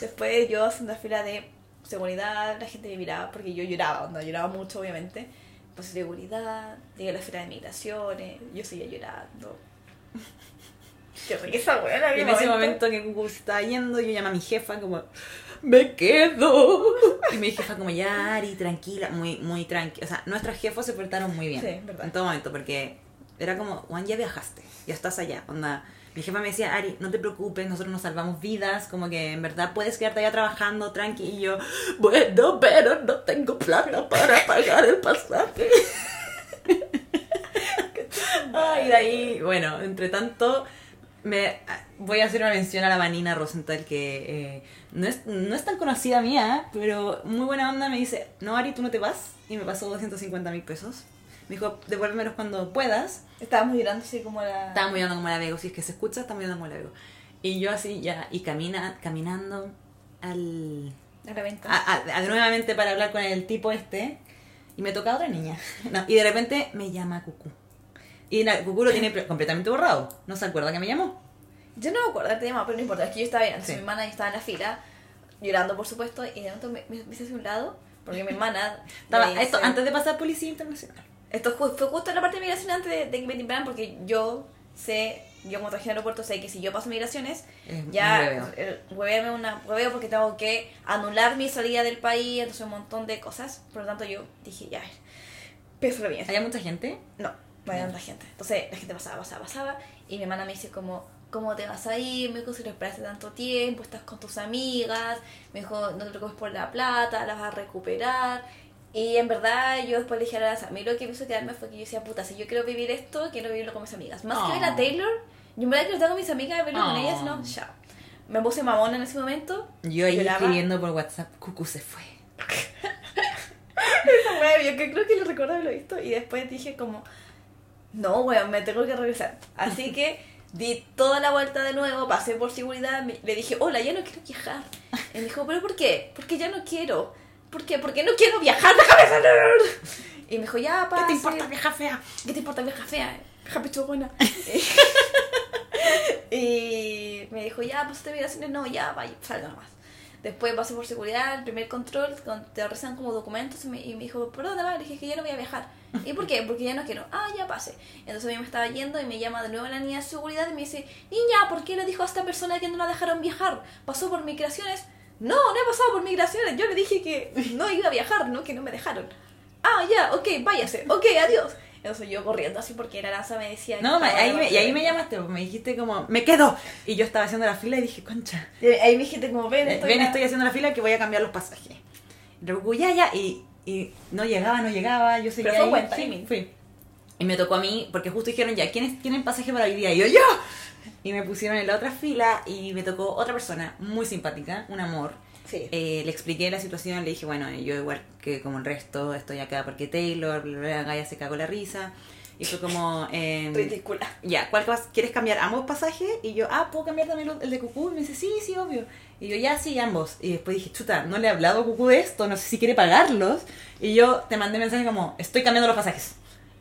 S3: Después yo haciendo la fila de seguridad, la gente me miraba porque yo lloraba, no lloraba mucho obviamente. Pasé seguridad, llegué a la fila de migraciones, yo seguía llorando. Qué risa, buena.
S2: Y en ese momento que Cucu se estaba yendo, yo llamé a mi jefa como, me quedo. Y mi jefa como, ya, Ari, tranquila, muy, muy tranquila. O sea, nuestras jefas se portaron muy bien.
S3: Sí.
S2: En todo momento, porque era como, Juan, ya viajaste, ya estás allá. Onda, mi jefa me decía, Ari, no te preocupes, nosotros nos salvamos vidas, como que en verdad puedes quedarte allá trabajando tranqui. Y yo, bueno, pero no tengo plata para pagar el pasaje. Ay, de ahí, bueno, entre tanto, me voy a hacer una mención a la Vanina Rosenthal, que eh, no, es, no es tan conocida mía, pero muy buena onda. Me dice, no, Ari, tú no te vas. Y me pasó 250 mil pesos. Me dijo, devuélvemelos cuando puedas.
S3: Estábamos llorando así como la...
S2: Estábamos llorando como la Vego, si es que se escucha, estamos llorando como la Vego. Y yo así ya, y camina, caminando al,
S3: a la
S2: a- a- a- nuevamente para hablar con el tipo este y me toca otra niña. [laughs] No, y de repente me llama Cucú. Y la, Cucú lo tiene [laughs] completamente borrado. No se acuerda que me llamó.
S3: Yo no me acuerdo de llamado, pero no importa, es que yo estaba bien. Entonces
S2: Sí.
S3: mi hermana estaba en la fila, llorando por supuesto, y de momento me, me, me hice hacia un lado, porque mi hermana... [laughs]
S2: Estaba, esto antes de pasar Policía Internacional.
S3: Esto fue justo en la parte de migración antes de, de que me timbraran, porque yo sé, yo como trabajé en el aeropuerto, sé que si yo paso migraciones,
S2: Es
S3: ya
S2: hueveo.
S3: eh, una hueveo porque tengo que anular mi salida del país, entonces un montón de cosas. Por lo tanto yo dije, ya, piénsalo bien.
S2: ¿Había mucha gente?
S3: No, no había tanta gente. Entonces la gente pasaba, pasaba, pasaba. Y mi hermana me dice como, ¿cómo te vas a ir? Me dijo, si lo esperaste tanto tiempo, estás con tus amigas. Me dijo, no te preocupes por la plata, la vas a recuperar. Y en verdad yo después le dije a la a mí lo que me hizo quedarme fue que yo decía, puta, si yo quiero vivir esto, quiero vivirlo con mis amigas. Más que ver a
S2: Oh.
S3: Taylor, yo en verdad quiero estar con mis amigas verlo con
S2: Oh.
S3: ellas, no, chao. Me puse mamona en ese momento.
S2: Yo ahí
S3: Lloraba.
S2: escribiendo por WhatsApp, Cucu se fue. [laughs]
S3: Esa wea, yo creo que lo recuerdo haberlo visto y después dije como, no, weón, me tengo que regresar. Así que di toda la vuelta de nuevo, pasé por seguridad, me- le dije, hola, ya no quiero viajar. Y me dijo, ¿pero por qué? Porque ya no quiero. ¿Por qué? Porque no quiero viajar, déjame salir. Y me dijo, ya, pase.
S2: ¿Qué te importa, vieja fea?
S3: ¿Qué te importa, vieja fea? Vieja pichugona. [laughs] y me dijo, ya, pues te migraciones, no, ya, vaya, salga nomás. Después pasé por seguridad, el primer control, con- te revisan como documentos y me, y me dijo, ¿por dónde vas? Le dije que ya no voy a viajar. [laughs] ¿Y por qué? Porque ya no quiero. Ah, ya pase. Entonces yo me estaba yendo y me llama de nuevo la niña de seguridad y me dice, niña, ¿por qué le dijo a esta persona que no la dejaron viajar? ¿Pasó por migraciones? No, no he pasado por migraciones. Yo le dije que no iba a viajar, no que no me dejaron. Ah, ya, ok, váyase. Ok, adiós. Entonces yo corriendo así porque la Laza me decía...
S2: No, ahí me, y ahí me llamaste, me dijiste como, me quedo. Y yo estaba haciendo la fila y dije, concha,
S3: Y Ahí me dijiste como, ven, estoy...
S2: ven,
S3: la-
S2: estoy haciendo la fila que voy a cambiar los pasajes. Cucu, ya, ya. Y, y no llegaba, no llegaba, yo seguía
S3: Pero fue
S2: ahí.
S3: buen
S2: Sí,
S3: timing.
S2: fui. Y me tocó a mí, porque justo dijeron, ya, ¿quiénes tienen pasaje para hoy día? Y yo, ¡yo! Y me pusieron en la otra fila y me tocó otra persona muy simpática, un amor.
S3: Sí.
S2: Eh, le expliqué la situación, le dije, bueno, yo igual que como el resto estoy acá porque Taylor, bla, bla, Gaia se cagó la risa. Y fue como... em, [laughs]
S3: Ridícula.
S2: ya, ¿cuál vas- quieres cambiar ambos pasajes? Y yo, ah, ¿puedo cambiar también el de Cucú? Y me dice, sí, sí, obvio. Y yo, ya, sí, ambos. Y después dije, chuta, no le he hablado a Cucú de esto, no sé si quiere pagarlos. Y yo te mandé mensaje como, estoy cambiando los pasajes.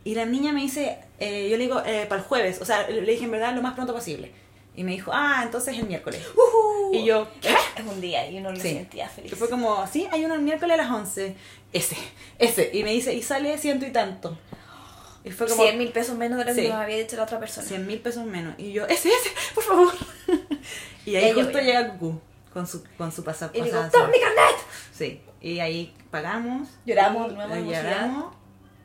S2: Y la niña me dice, eh, yo le digo, eh, para el jueves. O sea, le dije en verdad lo más pronto posible. Y me dijo, ah, entonces el miércoles.
S3: Ujú.
S2: Y yo, ¿qué?
S3: Es un día y uno lo
S2: Sí.
S3: sentía feliz.
S2: Y fue como, sí, hay uno el miércoles a las 11. Ese, ese. Y me dice, y sale ciento y tanto. Y fue como,
S3: 100 mil pesos menos de lo que
S2: Sí.
S3: nos había dicho la otra persona.
S2: 100 mil pesos menos. Y yo, ese, ese, por favor. [laughs] y ahí
S3: Ella
S2: justo llega Cucú con su, con su pasaporte.
S3: Y digo, ¡toma mi carnet!
S2: Sí. Y ahí pagamos.
S3: Lloramos
S2: y-
S3: emoción.
S2: Lloramos.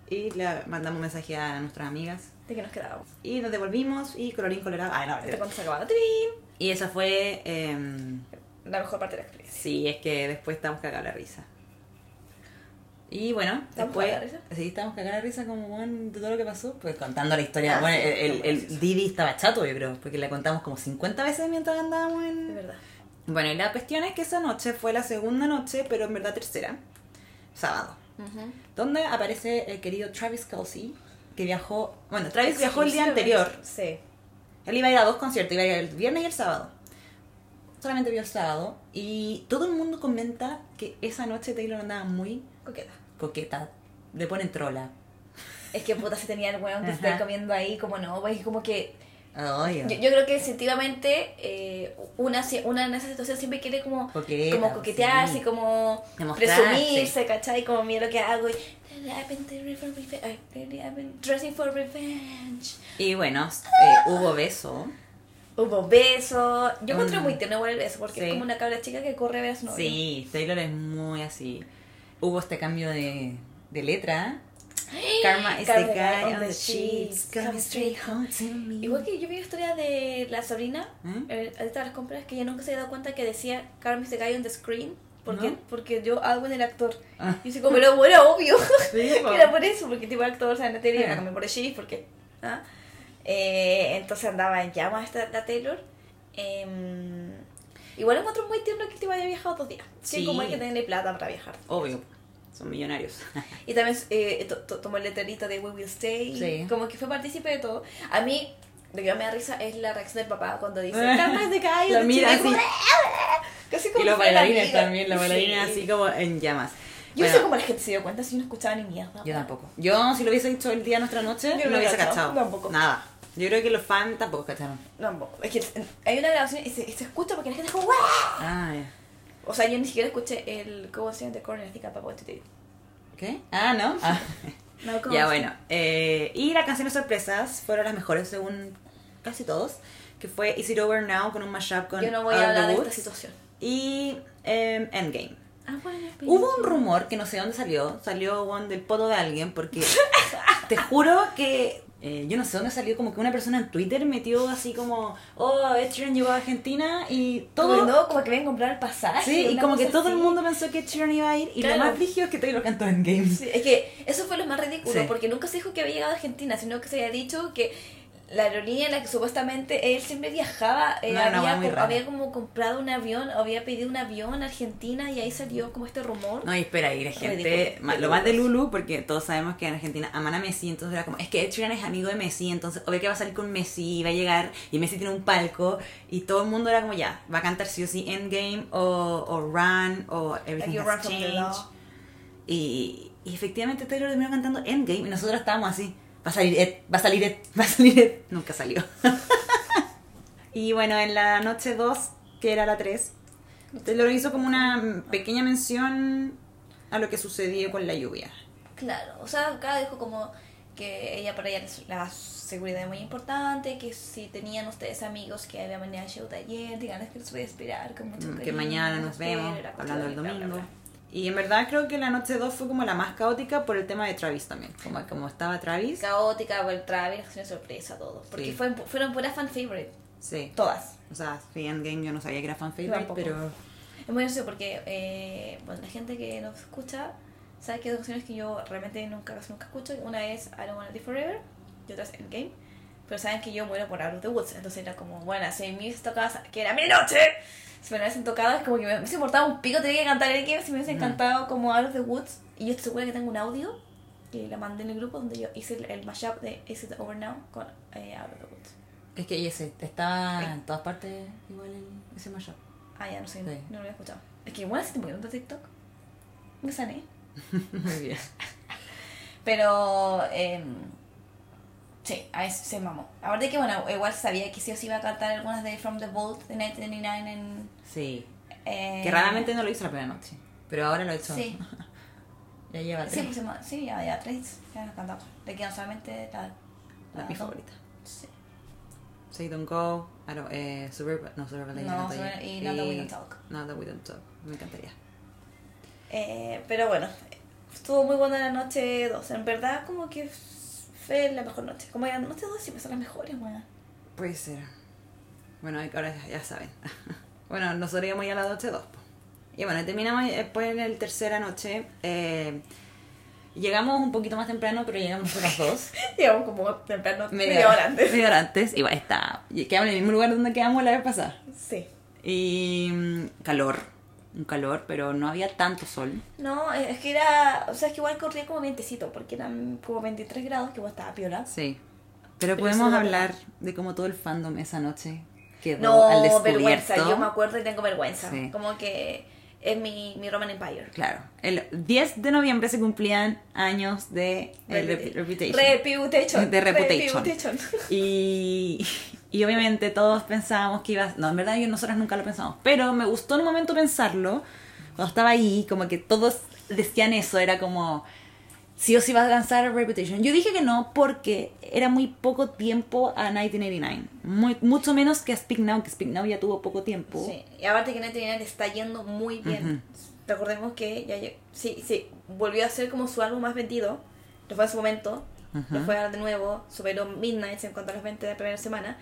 S2: Y le mandamos un mensaje a nuestras amigas.
S3: De que nos quedábamos.
S2: Y nos devolvimos y colorín colorado. Ay, no,
S3: Hasta cuando se.
S2: Y esa fue... em,
S3: La mejor parte de la experiencia.
S2: Sí, es que después estamos cagados la risa. Y bueno,
S3: ¿Estamos
S2: después.
S3: la risa?
S2: Sí, estamos cagados la risa como bueno, de todo lo que pasó. Pues contando la historia.
S3: Ah,
S2: bueno,
S3: sí,
S2: el, el. Didi estaba chato, yo creo, porque la contamos como 50 veces mientras andábamos
S3: De
S2: en.
S3: verdad.
S2: Bueno, y la cuestión es que esa noche fue la segunda noche, pero en verdad tercera, sábado, Donde aparece el querido Travis Kelsey, que viajó. Bueno, Travis viajó el día anterior.
S3: Sí.
S2: Él iba a ir a dos conciertos, iba a ir el viernes y el sábado. Solamente vio el sábado. Y todo el mundo comenta que esa noche Taylor andaba muy
S3: Coqueta.
S2: coqueta. Le ponen trola.
S3: Es que puta se tenía el weón que
S2: Ajá.
S3: estar comiendo ahí, como no, pues como que. Yo, yo creo que instintivamente eh, una, una en esa situación siempre quiere como,
S2: Coqueta,
S3: como coquetearse,
S2: sí.
S3: como
S2: Demostrarse.
S3: presumirse, ¿cachai? Como mira lo que hago. Y, dressing for revenge.
S2: Y bueno, eh, hubo beso.
S3: Hubo besos. Yo encontré
S2: Mm.
S3: muy tierno igual el beso, porque
S2: Sí.
S3: es como una cabra chica que corre a ver a su novio.
S2: Sí, Taylor es muy así. Hubo este cambio de, de letra. [gasps] Karma is the
S3: Karma
S2: guy on the sheets. Come straight home to me.
S3: Igual que yo vi una historia de la Sabrina,
S2: ¿Mm?
S3: eh, ahorita las compras, que ella nunca se había dado cuenta que decía Carmen is the guy on the screen, porque,
S2: ¿No?
S3: porque yo algo en el actor.
S2: Ah.
S3: Y dice, como era, era obvio [laughs]
S2: Sí, [laughs]
S3: era por eso, porque tipo actor, o sea, no tenía
S2: Ah.
S3: la cambié por el porque. ¿ah? Eh, entonces andaba en llamas esta, la Taylor. Em, igual encuentro muy tierno que te vaya viajado dos días. Sí,
S2: Sí.
S3: como hay que tener plata para viajar.
S2: Obvio, son millonarios. [laughs]
S3: Y también eh, to- to- tomó el letrerito de We Will Stay.
S2: Sí.
S3: Como que fue partícipe de todo. A mí, lo que me da risa es la reacción del papá cuando dice. Carmen de Cayo.
S2: La mira
S3: Chile",
S2: así.
S3: como, [laughs] Casi como
S2: Y los bailarines también, los bailarines
S3: Sí.
S2: así como en llamas.
S3: Yo
S2: Bueno,
S3: no sé cómo la gente se dio cuenta si no escuchaba ni mierda.
S2: Yo tampoco. Yo, si lo hubiese dicho el día de nuestra noche,
S3: Yo no lo
S2: hubiese
S3: cachado, tampoco.
S2: Nada. Yo creo que los fans tampoco cacharon.
S3: Tampoco. Es que hay una grabación y se, se escucha porque la gente es como ¡Wow!
S2: Ah, ya.
S3: O sea, yo ni siquiera escuché el ¿Cómo se llama? The Corner, do it.
S2: ¿Qué? Ah, ¿no? [laughs] Ah.
S3: No, ¿cómo
S2: ya, bueno. Eh, y las canciones sorpresas fueron las mejores según casi todos. Que fue Is It Over Now con un mashup con
S3: Yo no voy
S2: All
S3: a hablar de esta situación.
S2: Y em, Endgame.
S3: Wanna be
S2: Hubo un rumor que no sé dónde salió. Salió one del poto de alguien porque [laughs] te juro que eh, yo no sé dónde salió, como que una persona en Twitter metió así como, oh, Ed Sheeran llegó a Argentina y todo...
S3: Como, no, como que ven a comprar el pasaje.
S2: Sí, y como que todo el mundo pensó que Ed Sheeran iba a ir y
S3: Claro.
S2: lo más rígido es que Taylor cantó en Games.
S3: Sí, es que eso fue lo más ridículo,
S2: Sí.
S3: porque nunca se dijo que había llegado a Argentina, sino que se había dicho que la aerolínea en la que supuestamente él siempre viajaba eh,
S2: No,
S3: había, co- había como comprado un avión, había pedido un avión a Argentina y ahí salió como este rumor.
S2: No, y espera, y la gente, lo más de Lulu, porque todos sabemos que en Argentina aman a Messi, entonces era como, es que Ed Sheeran es amigo de Messi, entonces obvio que va a salir con Messi, va a llegar, y Messi tiene un palco, y todo el mundo era como, ya, va a cantar sí o sí Endgame, o, o Run, o Everything Has Changed. Y, y efectivamente Taylor terminó cantando Endgame, y nosotros estábamos así, va a salir Ed, va a salir Ed, [laughs] va a salir Ed, nunca salió. [laughs] y bueno, en la noche 2, que era la 3, Taylor hizo como una pequeña mención a lo que sucedió con la lluvia.
S3: Claro, o sea, acá dijo como que ella para ella les- la seguridad es muy importante, que si tenían ustedes amigos que habían venido al show de ayer, díganles que los voy a esperar con mucho
S2: Mm, que
S3: cariño,
S2: mañana
S3: los
S2: nos vemos, hablando del
S3: bla, bla,
S2: domingo.
S3: bla.
S2: Y en verdad creo que la noche 2 fue como la más caótica por el tema de Travis también. Como, como estaba Travis.
S3: Caótica, por el Travis, una sorpresa, todo. Porque
S2: Sí.
S3: fue, fueron puras fan favorite,
S2: Sí.
S3: todas.
S2: O sea, sí, Endgame yo no sabía que era fan favorite,
S3: tampoco.
S2: pero...
S3: Es muy gracioso porque, eh, bueno, la gente que nos escucha sabe que hay dos canciones que yo realmente nunca, nunca escucho. Una es I Don't Wanna Live Forever y otra es Endgame. Pero saben que yo muero por Out of the Woods. Entonces era como, bueno, si hubiese tocado, que era mi noche, si me hubiesen tocado, es como que me hubiese importado un pico, tenía que cantar Endgame si me hubiese
S2: Mm.
S3: encantado como Out of the Woods. Y yo estoy segura que tengo un audio que la mandé en el grupo donde yo hice el, el mashup de Is It Over Now con eh, Out of the Woods.
S2: Es que ese estaba
S3: Sí.
S2: en todas partes igual el, ese mashup.
S3: Ah, ya no sé,
S2: Sí.
S3: no lo había escuchado. Es que igual hace tiempo que no TikTok. Me sané. [laughs]
S2: Muy bien. [laughs]
S3: Pero, eh, sí, a eso se mamó. Aparte que, bueno, igual sabía que sí o sí iba a cantar algunas de From the Vault de 1999 en...
S2: Sí.
S3: eh,
S2: Que raramente no lo hizo la primera noche. Pero ahora lo he hecho.
S3: Sí, [laughs]
S2: ya lleva
S3: sí,
S2: tres.
S3: pues, se ma- sí, ya, ya tres ya las cantamos. Le quedan solamente la...
S2: La-
S3: la
S2: mi favorita.
S3: Sí.
S2: Say Don't Go, I don't- eh, Suburban, no, Suburban Lady
S3: No. Suburban- y Now That We Don't Talk.
S2: Now That We Don't Talk, me encantaría.
S3: Eh, pero bueno, estuvo muy buena la noche 2. En verdad, como que fue la mejor noche. Como la noche 2 siempre son las mejores, bueno.
S2: Puede ser. Bueno, ahora ya, saben. [laughs] bueno, nosotros íbamos ya a la noche 2. Y bueno, terminamos después en el tercera noche. eh, llegamos un poquito más temprano, pero llegamos a las 2. [laughs]
S3: Llegamos como temprano, media, hora antes.
S2: Media hora antes. Igual está. Quedamos en el mismo lugar donde quedamos la vez pasada.
S3: Sí.
S2: Y mm, calor. Un calor, pero no había tanto sol.
S3: No, eh, es que era, o sea, es que igual corría como vientecito, porque eran como 23 grados, que igual estaba piola.
S2: Sí. Pero
S3: Pero
S2: podemos hablar de cómo todo el fandom esa noche quedó
S3: No,
S2: al descubierto.
S3: vergüenza, yo me acuerdo y tengo vergüenza.
S2: Sí.
S3: Como que es mi, mi Roman Empire.
S2: Claro. El 10 de noviembre se cumplían años de Rep- Reputation.
S3: Reputation.
S2: De Reputation.
S3: Reputation.
S2: Y, [laughs] y obviamente todos pensábamos que iba... No, en verdad yo, nosotras nunca lo pensamos. Pero me gustó en un momento pensarlo. Cuando estaba ahí, como que todos decían eso. Era como... Sí o sí va a lanzar Reputation. Yo dije que no porque era muy poco tiempo a 1989. Muy, mucho menos que a Speak Now, que Speak Now ya tuvo poco tiempo.
S3: Sí, y aparte que Night está yendo muy bien. Recordemos que ya sí, sí, volvió a ser como su álbum más vendido. Lo fue en su momento. Lo fue de nuevo. Superó Midnight en cuanto a las ventas de la primera semana.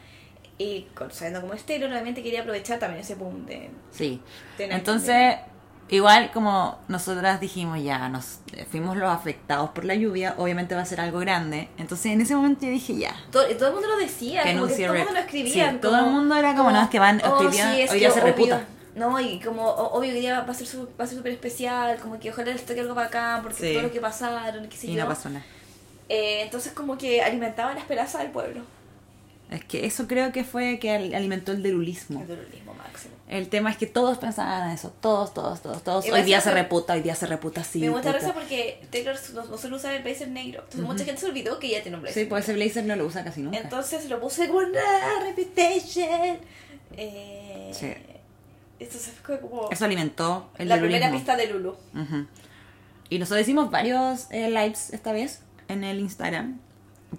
S3: Y sabiendo como es Taylor, obviamente quería aprovechar también ese boom de...
S2: Sí.
S3: de
S2: Entonces, igual como nosotras dijimos ya, nos fuimos los afectados por la lluvia, obviamente va a ser algo grande. Entonces, en ese momento yo dije ya.
S3: Todo, todo el mundo lo decía,
S2: Que
S3: como que todo el mundo lo escribía.
S2: Sí, todo el mundo era como, no, es que van- hoy día-
S3: es
S2: hoy día
S3: que
S2: se
S3: obvio-
S2: reputa.
S3: No, y como obvio que día va a ser a súper especial, como que ojalá les toque algo bacán, porque
S2: Sí.
S3: todo lo que pasaron, qué sé
S2: Y
S3: yo.
S2: no pasó nada.
S3: Eh, entonces como que alimentaba la esperanza del pueblo.
S2: Es que eso creo que fue que al- alimentó el delulismo.
S3: El dolorismo máximo.
S2: El tema es que todos pensaban en eso, todos, todos, todos, todos. Hoy día se reputa, hoy día se reputa así.
S3: Me gusta risa porque Taylor no, no suele usar el blazer negro. Entonces mucha gente se olvidó que ya tiene un blazer.
S2: Sí, pues ese blazer no lo usa casi nunca.
S3: Entonces lo puse como una reputation. Eh,
S2: Sí.
S3: Entonces fue como
S2: Eso alimentó el
S3: la primera pista de Lulu.
S2: Y nosotros hicimos varios eh, lives esta vez en el Instagram.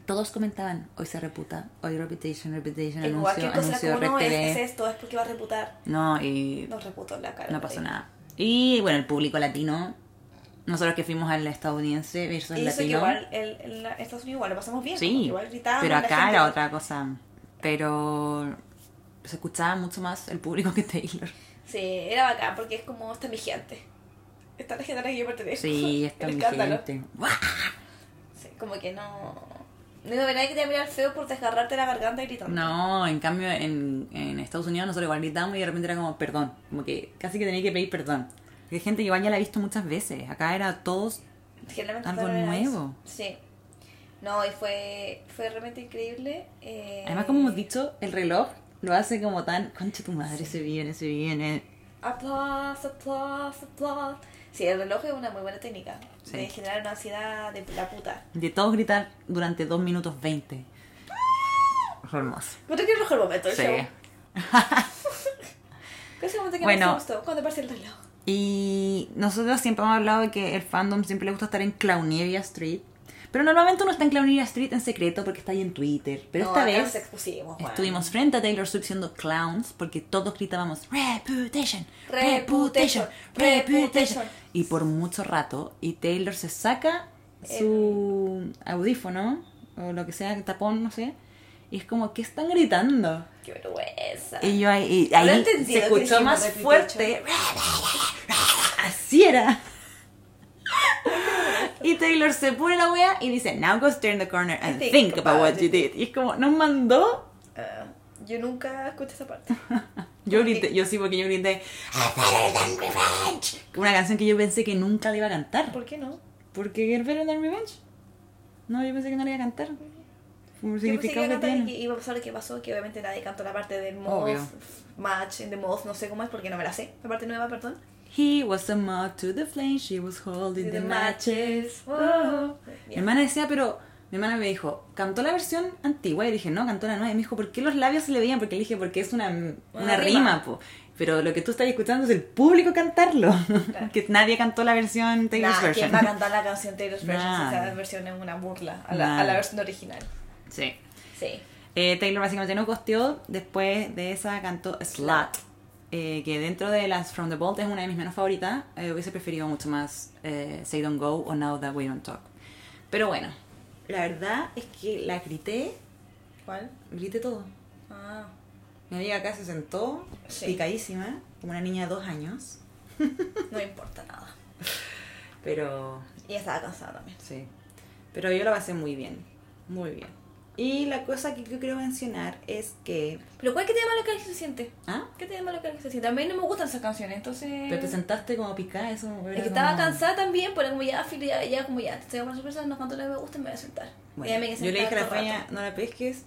S2: Todos comentaban, hoy se reputa, hoy reputation, reputation, anuncio,
S3: cualquier cosa
S2: anuncio,
S3: no es, es esto, es porque va a reputar.
S2: No, y
S3: No reputó en la cara.
S2: no pasó nada. Y bueno, el público latino Nosotros que fuimos al estadounidense versus
S3: Y
S2: el
S3: que
S2: latino.
S3: igual, el, en Estados Unidos igual lo pasamos bien.
S2: Sí,
S3: que igual gritábamos,
S2: pero acá
S3: gente-
S2: era otra cosa. Pero se escuchaba mucho más el público que Taylor.
S3: Sí, era bacán porque es como esta es mi gente. Esta es la gente a la que yo pertenezco.
S2: Sí, está [laughs]
S3: El
S2: mi gente.
S3: Sí, como que no. No hay nadie que te mirar feo por desgarrarte la garganta gritando.
S2: No, en cambio en, en Estados Unidos nosotros igual gritamos y de repente era como perdón. Como que casi que tenía que pedir perdón. Hay gente que igual ya la ha visto muchas veces. Acá era todos Algo nuevo.
S3: Sí. No, y fue, fue realmente increíble. eh,
S2: Además, como hemos dicho, el reloj lo hace como tan. Concha tu madre, se viene, se viene.
S3: Applause, applause, applause. Sí, el reloj es una muy buena técnica.
S2: Sí.
S3: De generar una ansiedad de la puta.
S2: De todos gritar durante 2 minutos 20. Fue hermoso.
S3: ¿Cuánto [laughs] que es el momento del
S2: Sí.
S3: show? ¿Cuál es el momento que
S2: Bueno.
S3: más te gustó? Cuando aparece el reloj.
S2: Y nosotros siempre hemos hablado de que el fandom siempre le gusta estar en Clowneria Street. Pero normalmente uno está en Clowneria Street en secreto porque está ahí en Twitter. Pero
S3: No,
S2: esta vez
S3: nos expusimos, bueno.
S2: estuvimos frente a Taylor Swift siendo clowns porque todos gritábamos Reputation,
S3: Reputation,
S2: Reputation. Y por mucho rato, y Taylor se saca su audífono o lo que sea, tapón, no sé. Y es como, ¿qué están gritando?
S3: Qué vergüenza.
S2: Y yo ahí, y ahí se escuchó más fuerte. [laughs] Así era. [laughs] Y Taylor se pone la wea y dice, now go stare in the corner and
S3: Think
S2: think, about
S3: about
S2: what you
S3: it."
S2: did. Y es como, nos mandó.
S3: Ah, yo nunca escuché esa parte. [laughs]
S2: Yo grité, yo sí, porque yo grité, "I better than revenge. Una canción que yo pensé que nunca le iba a cantar.
S3: ¿Por qué no?
S2: Porque Get Better Than Revenge. No, yo pensé que no le iba a cantar.
S3: Pensé que
S2: significado que
S3: y que
S2: tiene.
S3: iba a pasar lo que pasó, que obviamente nadie cantó la parte del moth, match, the moth, no sé cómo es porque no me la sé. La parte nueva, perdón.
S2: He was a moth to the flame, she was holding the matches.
S3: Oh.
S2: Mi hermana decía, pero mi hermana me dijo, ¿cantó la versión antigua? Y dije, no, cantó la nueva. Y me dijo, ¿por qué los labios se le veían? Porque le dije, porque es una, una,
S3: Una
S2: rima,
S3: rima.
S2: po. Pero lo que tú estás escuchando es el público cantarlo. [laughs] que nadie cantó la versión Taylor's
S3: Nah,
S2: version.
S3: ¿Quién va a cantar la canción Taylor's version esa versión es una burla a la, a
S2: Nadie.
S3: la versión original?
S2: Sí.
S3: Sí.
S2: Eh, Taylor básicamente no costeó. Después de esa cantó Slut. Eh, que dentro de las From the Vault es una de mis menos favoritas. Eh, hubiese preferido mucho más eh, Say Don't Go o Now That We Don't Talk. Pero bueno, la verdad es que la grité,
S3: ¿Cuál?
S2: grité todo.
S3: Ah.
S2: Mi amiga acá se sentó,
S3: Sí.
S2: picadísima, como una niña de dos años. [laughs]
S3: No importa nada.
S2: Pero
S3: Y estaba cansada también.
S2: sí. Pero yo la pasé muy bien, muy bien. Y la cosa que yo quiero mencionar es que...
S3: Pero ¿cuál que te llama lo que alguien se siente?
S2: ¿Ah?
S3: ¿Qué te llama lo que alguien se siente? A mí no me gustan esas canciones, entonces...
S2: Pero te sentaste como picada, eso...
S3: Es que estaba cansada también, pero como ya, ya, ya como ya, te hago una sorpresa, no cuánto le me gusta, me voy a sentar.
S2: Bueno,
S3: Y ya me quedé
S2: yo le dije a la
S3: rato.
S2: no la pesques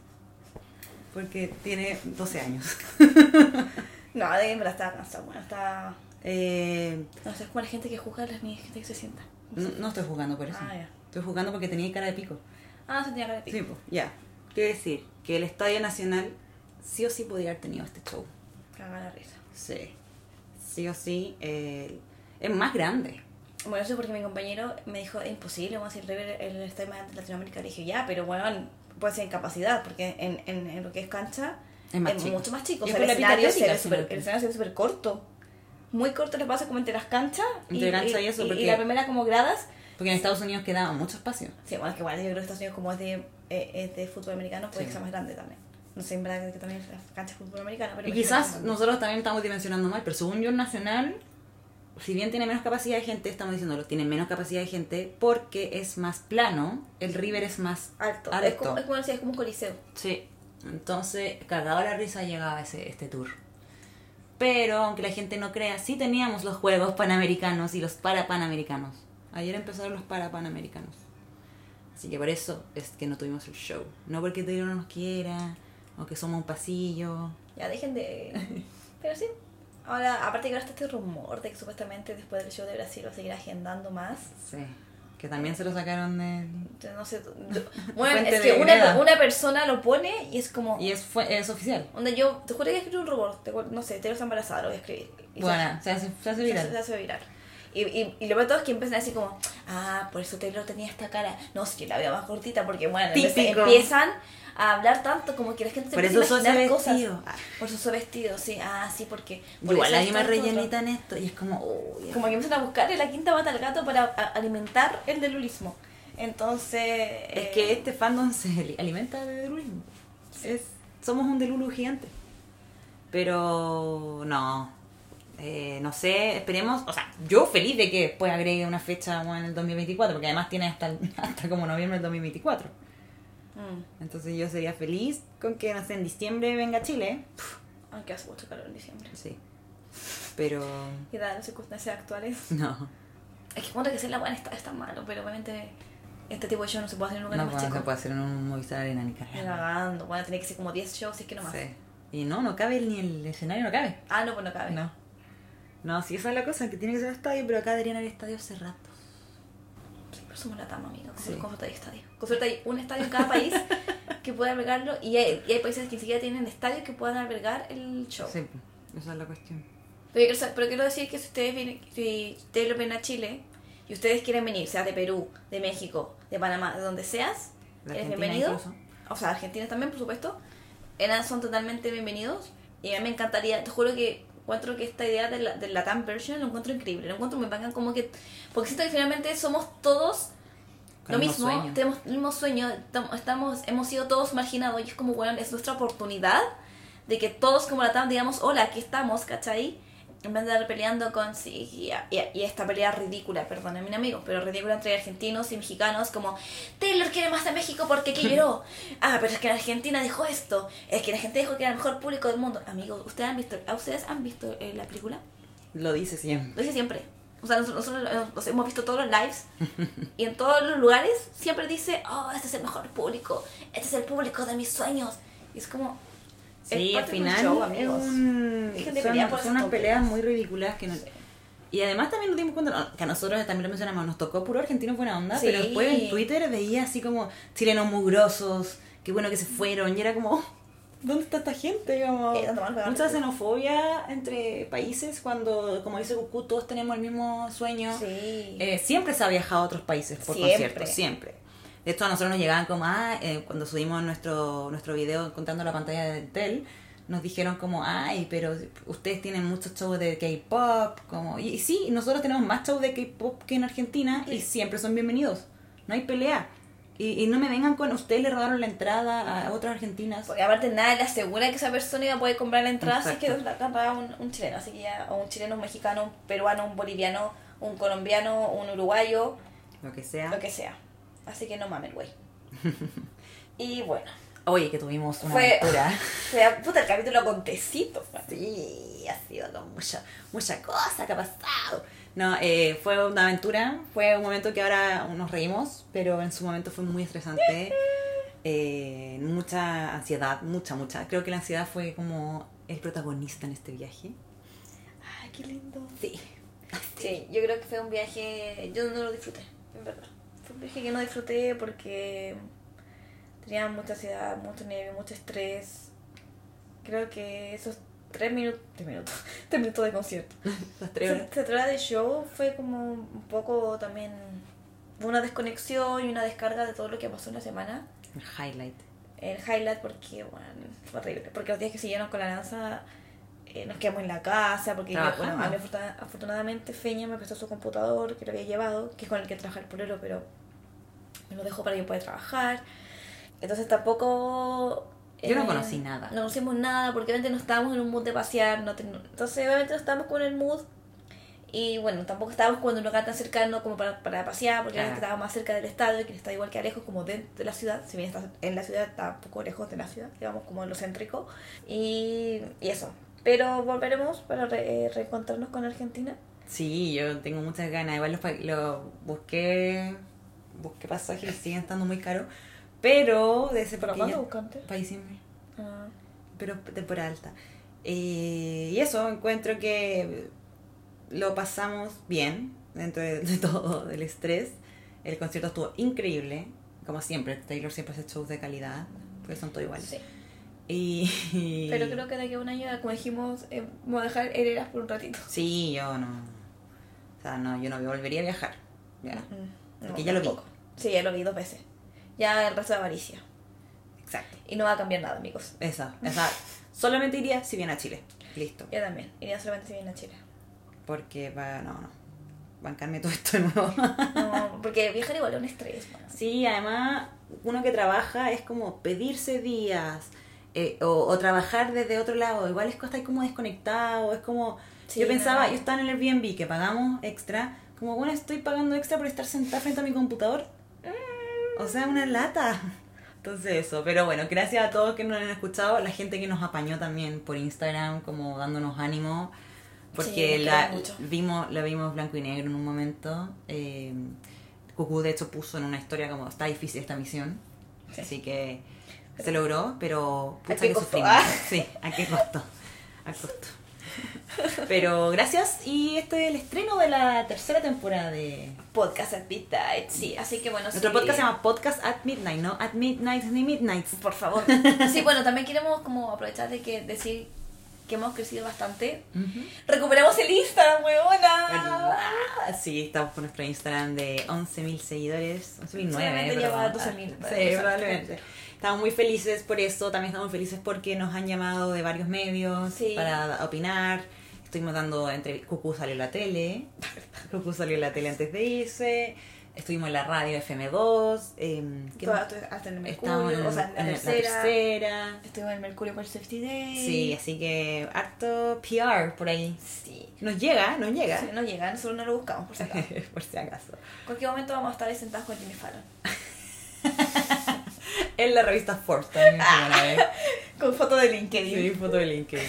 S2: porque tiene 12 años. [laughs]
S3: No, de me la estaba cansada, bueno, estaba...
S2: Eh,
S3: No sé, es como la gente que juzga a las niñas, gente que se sienta.
S2: no, no estoy jugando por eso.
S3: Ah.
S2: Estoy jugando porque tenía cara de pico.
S3: Ah, cara de pico.
S2: Sí, pues, ya. Quiero decir que el Estadio Nacional sí o sí podría haber tenido este show.
S3: Caga la risa.
S2: Sí. Sí o sí. eh, es más grande.
S3: Bueno, eso es porque mi compañero me dijo, es imposible, vamos a ir River el estadio más grande de Latinoamérica. Le dije, ya, pero bueno, puede ser incapacidad, porque en, en, en lo que es cancha
S2: Es más chico.
S3: mucho más chico. O
S2: Y
S3: sea,
S2: es
S3: el escenario, se ve
S2: que-
S3: el escenario ve súper corto. Muy corto les pasa como entre las canchas
S2: y eso,
S3: y,
S2: porque-
S3: la primera como gradas.
S2: Porque en Estados Unidos quedaba mucho espacio.
S3: Sí, bueno, es que igual yo creo que Estados Unidos como es de, eh, es de fútbol americano, puede
S2: Sí.
S3: que sea más grande también. No sé, en verdad que también las canchas de fútbol americano, pero
S2: Y quizás nosotros también estamos dimensionando mal, pero según yo el Nacional, si bien tiene menos capacidad de gente, estamos diciéndolo, tiene menos capacidad de gente porque es más plano, el River es más
S3: alto.
S2: alto.
S3: Es como, es es como un coliseo.
S2: Sí, entonces cagado la risa llegaba ese, este tour. Pero aunque la gente no crea, sí teníamos los Juegos Panamericanos y los Parapanamericanos. Ayer empezaron los Parapanamericanos. Así que por eso es que no tuvimos el show. No porque Taylor no nos quiera, o que somos un pasillo.
S3: Ya dejen de. [laughs] Pero sí. Ahora, aparte que ahora está este rumor de que supuestamente después del show de Brasil va a seguir agendando más.
S2: Sí, que también se lo sacaron del...
S3: Entonces, no sé. yo- [laughs] Bueno, es
S2: de
S3: que una, una persona lo pone y es como.
S2: Y es, fue, es oficial.
S3: Donde yo te juro que escribí un rumor. Te, no sé, te lo embarazada, lo voy a escribir. Y
S2: Bueno, se hace, se hace
S3: se,
S2: viral.
S3: se hace viral. Y, y, y lo peor todo es que empiezan a decir como, ah, por eso Taylor tenía esta cara. No, si yo la veo más cortita, porque bueno,
S2: Típico.
S3: empiezan a hablar tanto, como que la gente se
S2: Por eso
S3: a
S2: sos vestido. Ah.
S3: Por su vestido, sí. Ah, sí, porque... por
S2: Igual
S3: eso
S2: a mí me
S3: esto,
S2: y es como, uy,
S3: Como que empiezan a buscar en la quinta pata al gato para alimentar el delulismo. Entonces...
S2: Es
S3: eh,
S2: que este fandom se ali- alimenta de delulismo. Es, somos un delulu gigante. Pero no. Eh, no sé, esperemos. O sea, yo feliz de que después agregue una fecha en el 2024, porque además tiene hasta, el- [laughs] hasta como noviembre del 2024.
S3: mm,
S2: Entonces yo sería feliz con que, no sé, en diciembre venga a Chile.
S3: aunque hace mucho calor en diciembre.
S2: Sí. Pero
S3: Y dadas las circunstancias actuales. [laughs]
S2: no.
S3: Es que cuando que ser la buena está, está malo, pero obviamente este tipo de show no se puede hacer en un lugar
S2: No,
S3: más chico.
S2: se puede hacer en un Movistar Arena ni
S3: cagando, van a tener que ser como 10 shows, si es que no más.
S2: Sí. Y no, no cabe ni el escenario, no cabe.
S3: Ah, no, pues no cabe.
S2: No. No, sí, esa es la cosa, que tiene que ser estadio, pero acá deberían haber estadios cerrados.
S3: Pero somos la tama, amigo.
S2: Sí.
S3: Con suerte hay estadio. Con suerte hay un estadio en cada país [laughs] que pueda albergarlo y hay, y hay países que ni siquiera tienen estadios que puedan albergar el show.
S2: Sí, esa es la cuestión.
S3: Pero, pero quiero decir que si ustedes vienen, si ustedes lo ven a Chile y ustedes quieren venir, sea de Perú, de México, de Panamá, de donde seas,
S2: De
S3: eres bienvenido.
S2: incluso.
S3: O sea, Argentina también, por supuesto. Eran, son totalmente bienvenidos. Y a mí me encantaría, te juro que encuentro que esta idea de la, de la TAM version lo encuentro increíble. Lo encuentro muy bacán como que... Porque siento que finalmente somos todos
S2: Con
S3: lo mismo,
S2: sueño.
S3: tenemos el mismo sueño, tam- estamos, hemos sido todos marginados y es como, bueno, es nuestra oportunidad de que todos como la TAM digamos, hola, aquí estamos, ¿cachai? En vez de estar peleando con, sí, y, y- y esta pelea ridícula, perdón mi amigo, pero ridícula entre argentinos y mexicanos, como, Taylor quiere más a México porque aquí lloró. [laughs] Ah, pero es que en Argentina dijo esto, es que la gente dijo que era el mejor público del mundo. Amigos, ¿ustedes han visto, ¿a ustedes han visto eh, la película?
S2: Lo dice siempre.
S3: Lo dice siempre. O sea, nosotros, nosotros, eh, hemos visto todos los lives y en todos los lugares siempre dice, oh, este es el mejor público, este es el público de mis sueños. Y es como...
S2: Sí, al
S3: de un
S2: final
S3: show, amigos. Es
S2: son, son unas peleas muy ridículas que no... Y además también nos dimos cuenta, que a nosotros también lo mencionamos, nos tocó puro argentino buena onda,
S3: Sí.
S2: pero después en Twitter veía así como chilenos mugrosos, qué bueno que se fueron, y era como, oh, [laughs] ¿dónde está esta gente? Como,
S3: Eh,
S2: mucha xenofobia entre países cuando, como dice Cucú, todos tenemos el mismo sueño.
S3: Sí.
S2: Eh, siempre se ha viajado a otros países por
S3: Siempre.
S2: conciertos, siempre. De hecho, a nosotros nos llegaban como, ah, eh, cuando subimos nuestro, nuestro video contando la pantalla de Tel, nos dijeron como, ay, pero ustedes tienen muchos shows de K-pop, como, y, y sí, nosotros tenemos más shows de K-pop que en Argentina y siempre son bienvenidos, no hay pelea. Y, y no me vengan con, ustedes le robaron la entrada a otras argentinas.
S3: Porque aparte nada le asegura que esa persona iba a poder comprar la entrada si es que
S2: Exacto.
S3: la agarraba un, un chileno. Así que ya, o un chileno, un mexicano, un peruano, un boliviano, un colombiano, un uruguayo,
S2: Lo que sea.
S3: lo que sea. Así que no mames, güey. [laughs] y bueno,
S2: Oye, que tuvimos una
S3: Fue-
S2: aventura. [laughs]
S3: fue puta el capítulo contecito.
S2: Sí, ha sido con mucha, mucha cosa que ha pasado. No, eh, fue una aventura, fue un momento que ahora nos reímos, pero en su momento fue muy estresante. [laughs] Eh, mucha ansiedad, mucha, mucha. Creo que la ansiedad fue como el protagonista en este viaje.
S3: Ay, qué lindo.
S2: Sí.
S3: Sí, yo creo que fue un viaje, yo no lo disfruté, en verdad. Fue un viaje que no disfruté porque tenía mucha ansiedad, mucho nervio, mucho estrés. Creo que esos tres minutos, tres minutos, [laughs] tres minutos de concierto. [laughs]
S2: Las tres horas.
S3: Se trata de show fue como un poco también una desconexión y una descarga de todo lo que pasó en la semana.
S2: El highlight.
S3: El highlight porque, bueno, fue horrible. Porque los días que siguieron con la danza eh, nos quedamos en la casa. Porque, yo- bueno, a mí afortuna- afortunadamente Feña me prestó su computador que lo había llevado, que es con el que trabaja el polero, pero me lo dejó para que pueda trabajar. Entonces tampoco...
S2: Yo no
S3: eh,
S2: conocí nada.
S3: No conocimos nada porque obviamente no estábamos en un mood de pasear. No ten- Entonces obviamente no estábamos con el mood. Y bueno, tampoco estábamos con un lugar tan cercano como para, para pasear, porque
S2: Claro.
S3: estábamos más cerca del estadio, que está igual que lejos como de, de la ciudad. Si bien está en la ciudad, está un poco lejos de la ciudad, digamos como en lo céntrico. Y, y eso. Pero volveremos para re- eh, reencontrarnos con Argentina.
S2: Sí, yo tengo muchas ganas. Igual los, pa- lo busqué, busqué pasajes, siguen estando muy caros. Pero de ese
S3: ¿Pero
S2: para diciembre.
S3: Ah,
S2: pero temporada alta. Eh, y eso, encuentro que lo pasamos bien dentro de, de todo el estrés. El concierto estuvo increíble, como siempre. Taylor siempre hace shows de calidad, porque son todos iguales.
S3: sí.
S2: Y,
S3: Pero creo que de aquí a un año, como dijimos, eh, vamos a dejar Heredas por un ratito.
S2: Sí, yo no. O sea, no, yo no volvería a viajar. Ya.
S3: Mm,
S2: Porque ya lo vi.
S3: Sí, ya lo vi dos veces. Ya el resto de avaricia.
S2: Exacto.
S3: Y no va a cambiar nada, amigos.
S2: Esa, [laughs] esa. Solamente iría si viene a Chile. Listo.
S3: Yo también. Iría solamente si viene a Chile.
S2: Porque va, no, no. Bancarme todo esto de nuevo. [laughs]
S3: No, porque viajar igual es un estrés, mano.
S2: Sí, además, uno que trabaja es como pedirse días eh, o, o trabajar desde otro lado. Igual es que estar como desconectado, es como...
S3: Sí,
S2: yo pensaba, yo estaba en el Airbnb que pagamos extra, como bueno, estoy pagando extra por estar sentada frente a mi computador. O sea, una lata. [laughs] Entonces eso, pero bueno, gracias a todos que nos han escuchado, la gente que nos apañó también por Instagram, como dándonos ánimo, porque
S3: Sí,
S2: la, vimos, la vimos blanco y negro en un momento. Eh, Cucú de hecho puso en una historia como está difícil esta misión,
S3: Sí.
S2: así que se logró, pero
S3: ¿A
S2: pucha
S3: qué
S2: que
S3: costó?
S2: sufrimos.
S3: Ah.
S2: Sí, a qué costó, a costo. [laughs] Pero gracias y este es el estreno de la tercera temporada de
S3: Podcast at Midnight, sí. Así que bueno,
S2: nuestro
S3: sí.
S2: podcast se llama Podcast at Midnight, no at Midnight ni Midnights.
S3: Por favor. [laughs] Sí, bueno, también queremos como aprovechar de que decir que hemos crecido bastante. Recuperamos el Instagram, huevona.
S2: Sí, estamos con nuestro Instagram de 11.000 seguidores. 11.009,
S3: Seguramente
S2: pero-
S3: ya va a
S2: ah,
S3: 12.000,
S2: Sí, probablemente. Estamos muy felices por eso. También estamos felices porque nos han llamado de varios medios
S3: Sí.
S2: para opinar. Estuvimos dando entre Cucú salió en la tele. [laughs] Cucú salió en la tele antes de irse. Estuvimos en la radio FM2. Eh,
S3: toda- Hasta en el Mercurio,
S2: en,
S3: o sea, en la
S2: en
S3: tercera.
S2: tercera.
S3: Estuve en el Mercurio por Safety Day.
S2: Sí, así que harto PR por ahí.
S3: Sí.
S2: Nos llega, nos llega.
S3: Sí, no llega, nosotros no lo buscamos, por si acaso. [laughs]
S2: por si acaso.
S3: En cualquier momento vamos a estar ahí sentados con Jimmy Fallon. [laughs]
S2: En la revista Forbes también. [laughs]
S3: Con foto de LinkedIn.
S2: Sí, foto de LinkedIn.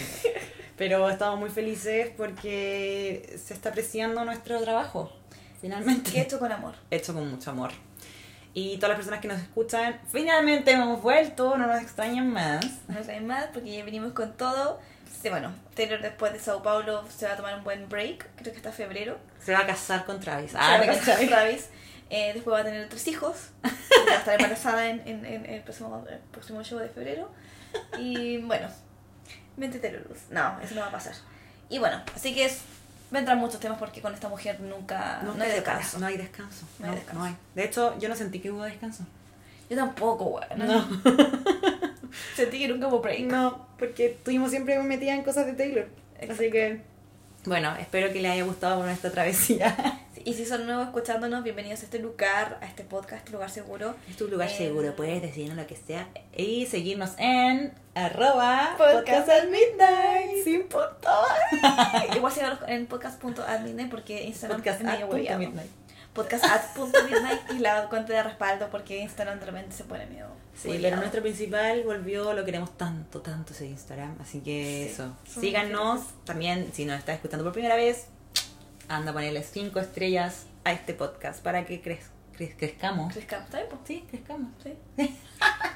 S2: Pero estamos muy felices porque se está apreciando nuestro trabajo, finalmente.
S3: Hecho con amor.
S2: Hecho con mucho amor. Y todas las personas que nos escuchan, finalmente hemos vuelto, no nos extrañan más.
S3: No saben más porque ya venimos con todo. Sí, bueno, Taylor después de Sao Paulo se va a tomar un buen break, creo que hasta febrero.
S2: Se va a casar con Travis.
S3: Se va a
S2: Ah,
S3: casar con [laughs] Travis. Eh, después va a tener tres hijos. Va a estar embarazada en, en, en el, próximo, el próximo show de febrero. Y bueno, mente Taylor Luz. No, eso no va a pasar. Y bueno, así que es, vendrán muchos temas porque con esta mujer nunca no, hay descanso.
S2: No hay descanso.
S3: No hay descanso.
S2: no hay. De hecho, yo no sentí que hubo descanso.
S3: Yo tampoco, weón.
S2: No. [laughs]
S3: Sentí que nunca hubo break.
S2: No, porque estuvimos siempre metidas en cosas de Taylor. Así que, bueno, espero que les haya gustado nuestra travesía. [laughs]
S3: Y si son nuevos escuchándonos, bienvenidos a este lugar, a este podcast, este lugar seguro.
S2: Es tu lugar
S3: Eh,
S2: seguro, puedes decirnos lo que sea y seguirnos en arroba
S3: Podcast
S2: at midnight sin punto.
S3: Igual síganos en podcast.admidnight porque Instagram
S2: Podcast
S3: es medio
S2: at punto midnight.
S3: Es la cuenta de respaldo porque Instagram de repente se pone medio.
S2: Sí, pero nuestro principal volvió, lo queremos tanto, tanto ese Instagram. Así que
S3: Sí,
S2: eso, síganos. También, si nos estás escuchando por primera vez, anda a ponerle cinco estrellas a este podcast para que crez, crez- crezcamos.
S3: Crezcamos, ¿está bien?
S2: Sí, crezcamos.
S3: Sí. [laughs]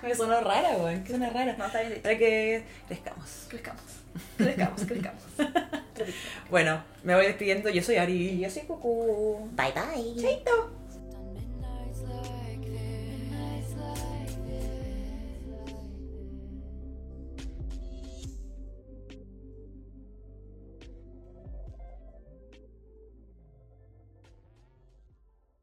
S2: Me sonó rara, güey. Que suena rara.
S3: No, está bien dicho.
S2: Para que crezcamos.
S3: Crezcamos. Crezcamos, crezcamos. [laughs]
S2: Bueno, me voy despidiendo. Yo soy Ari. Y yo soy Cucu. Bye bye.
S3: Chaito.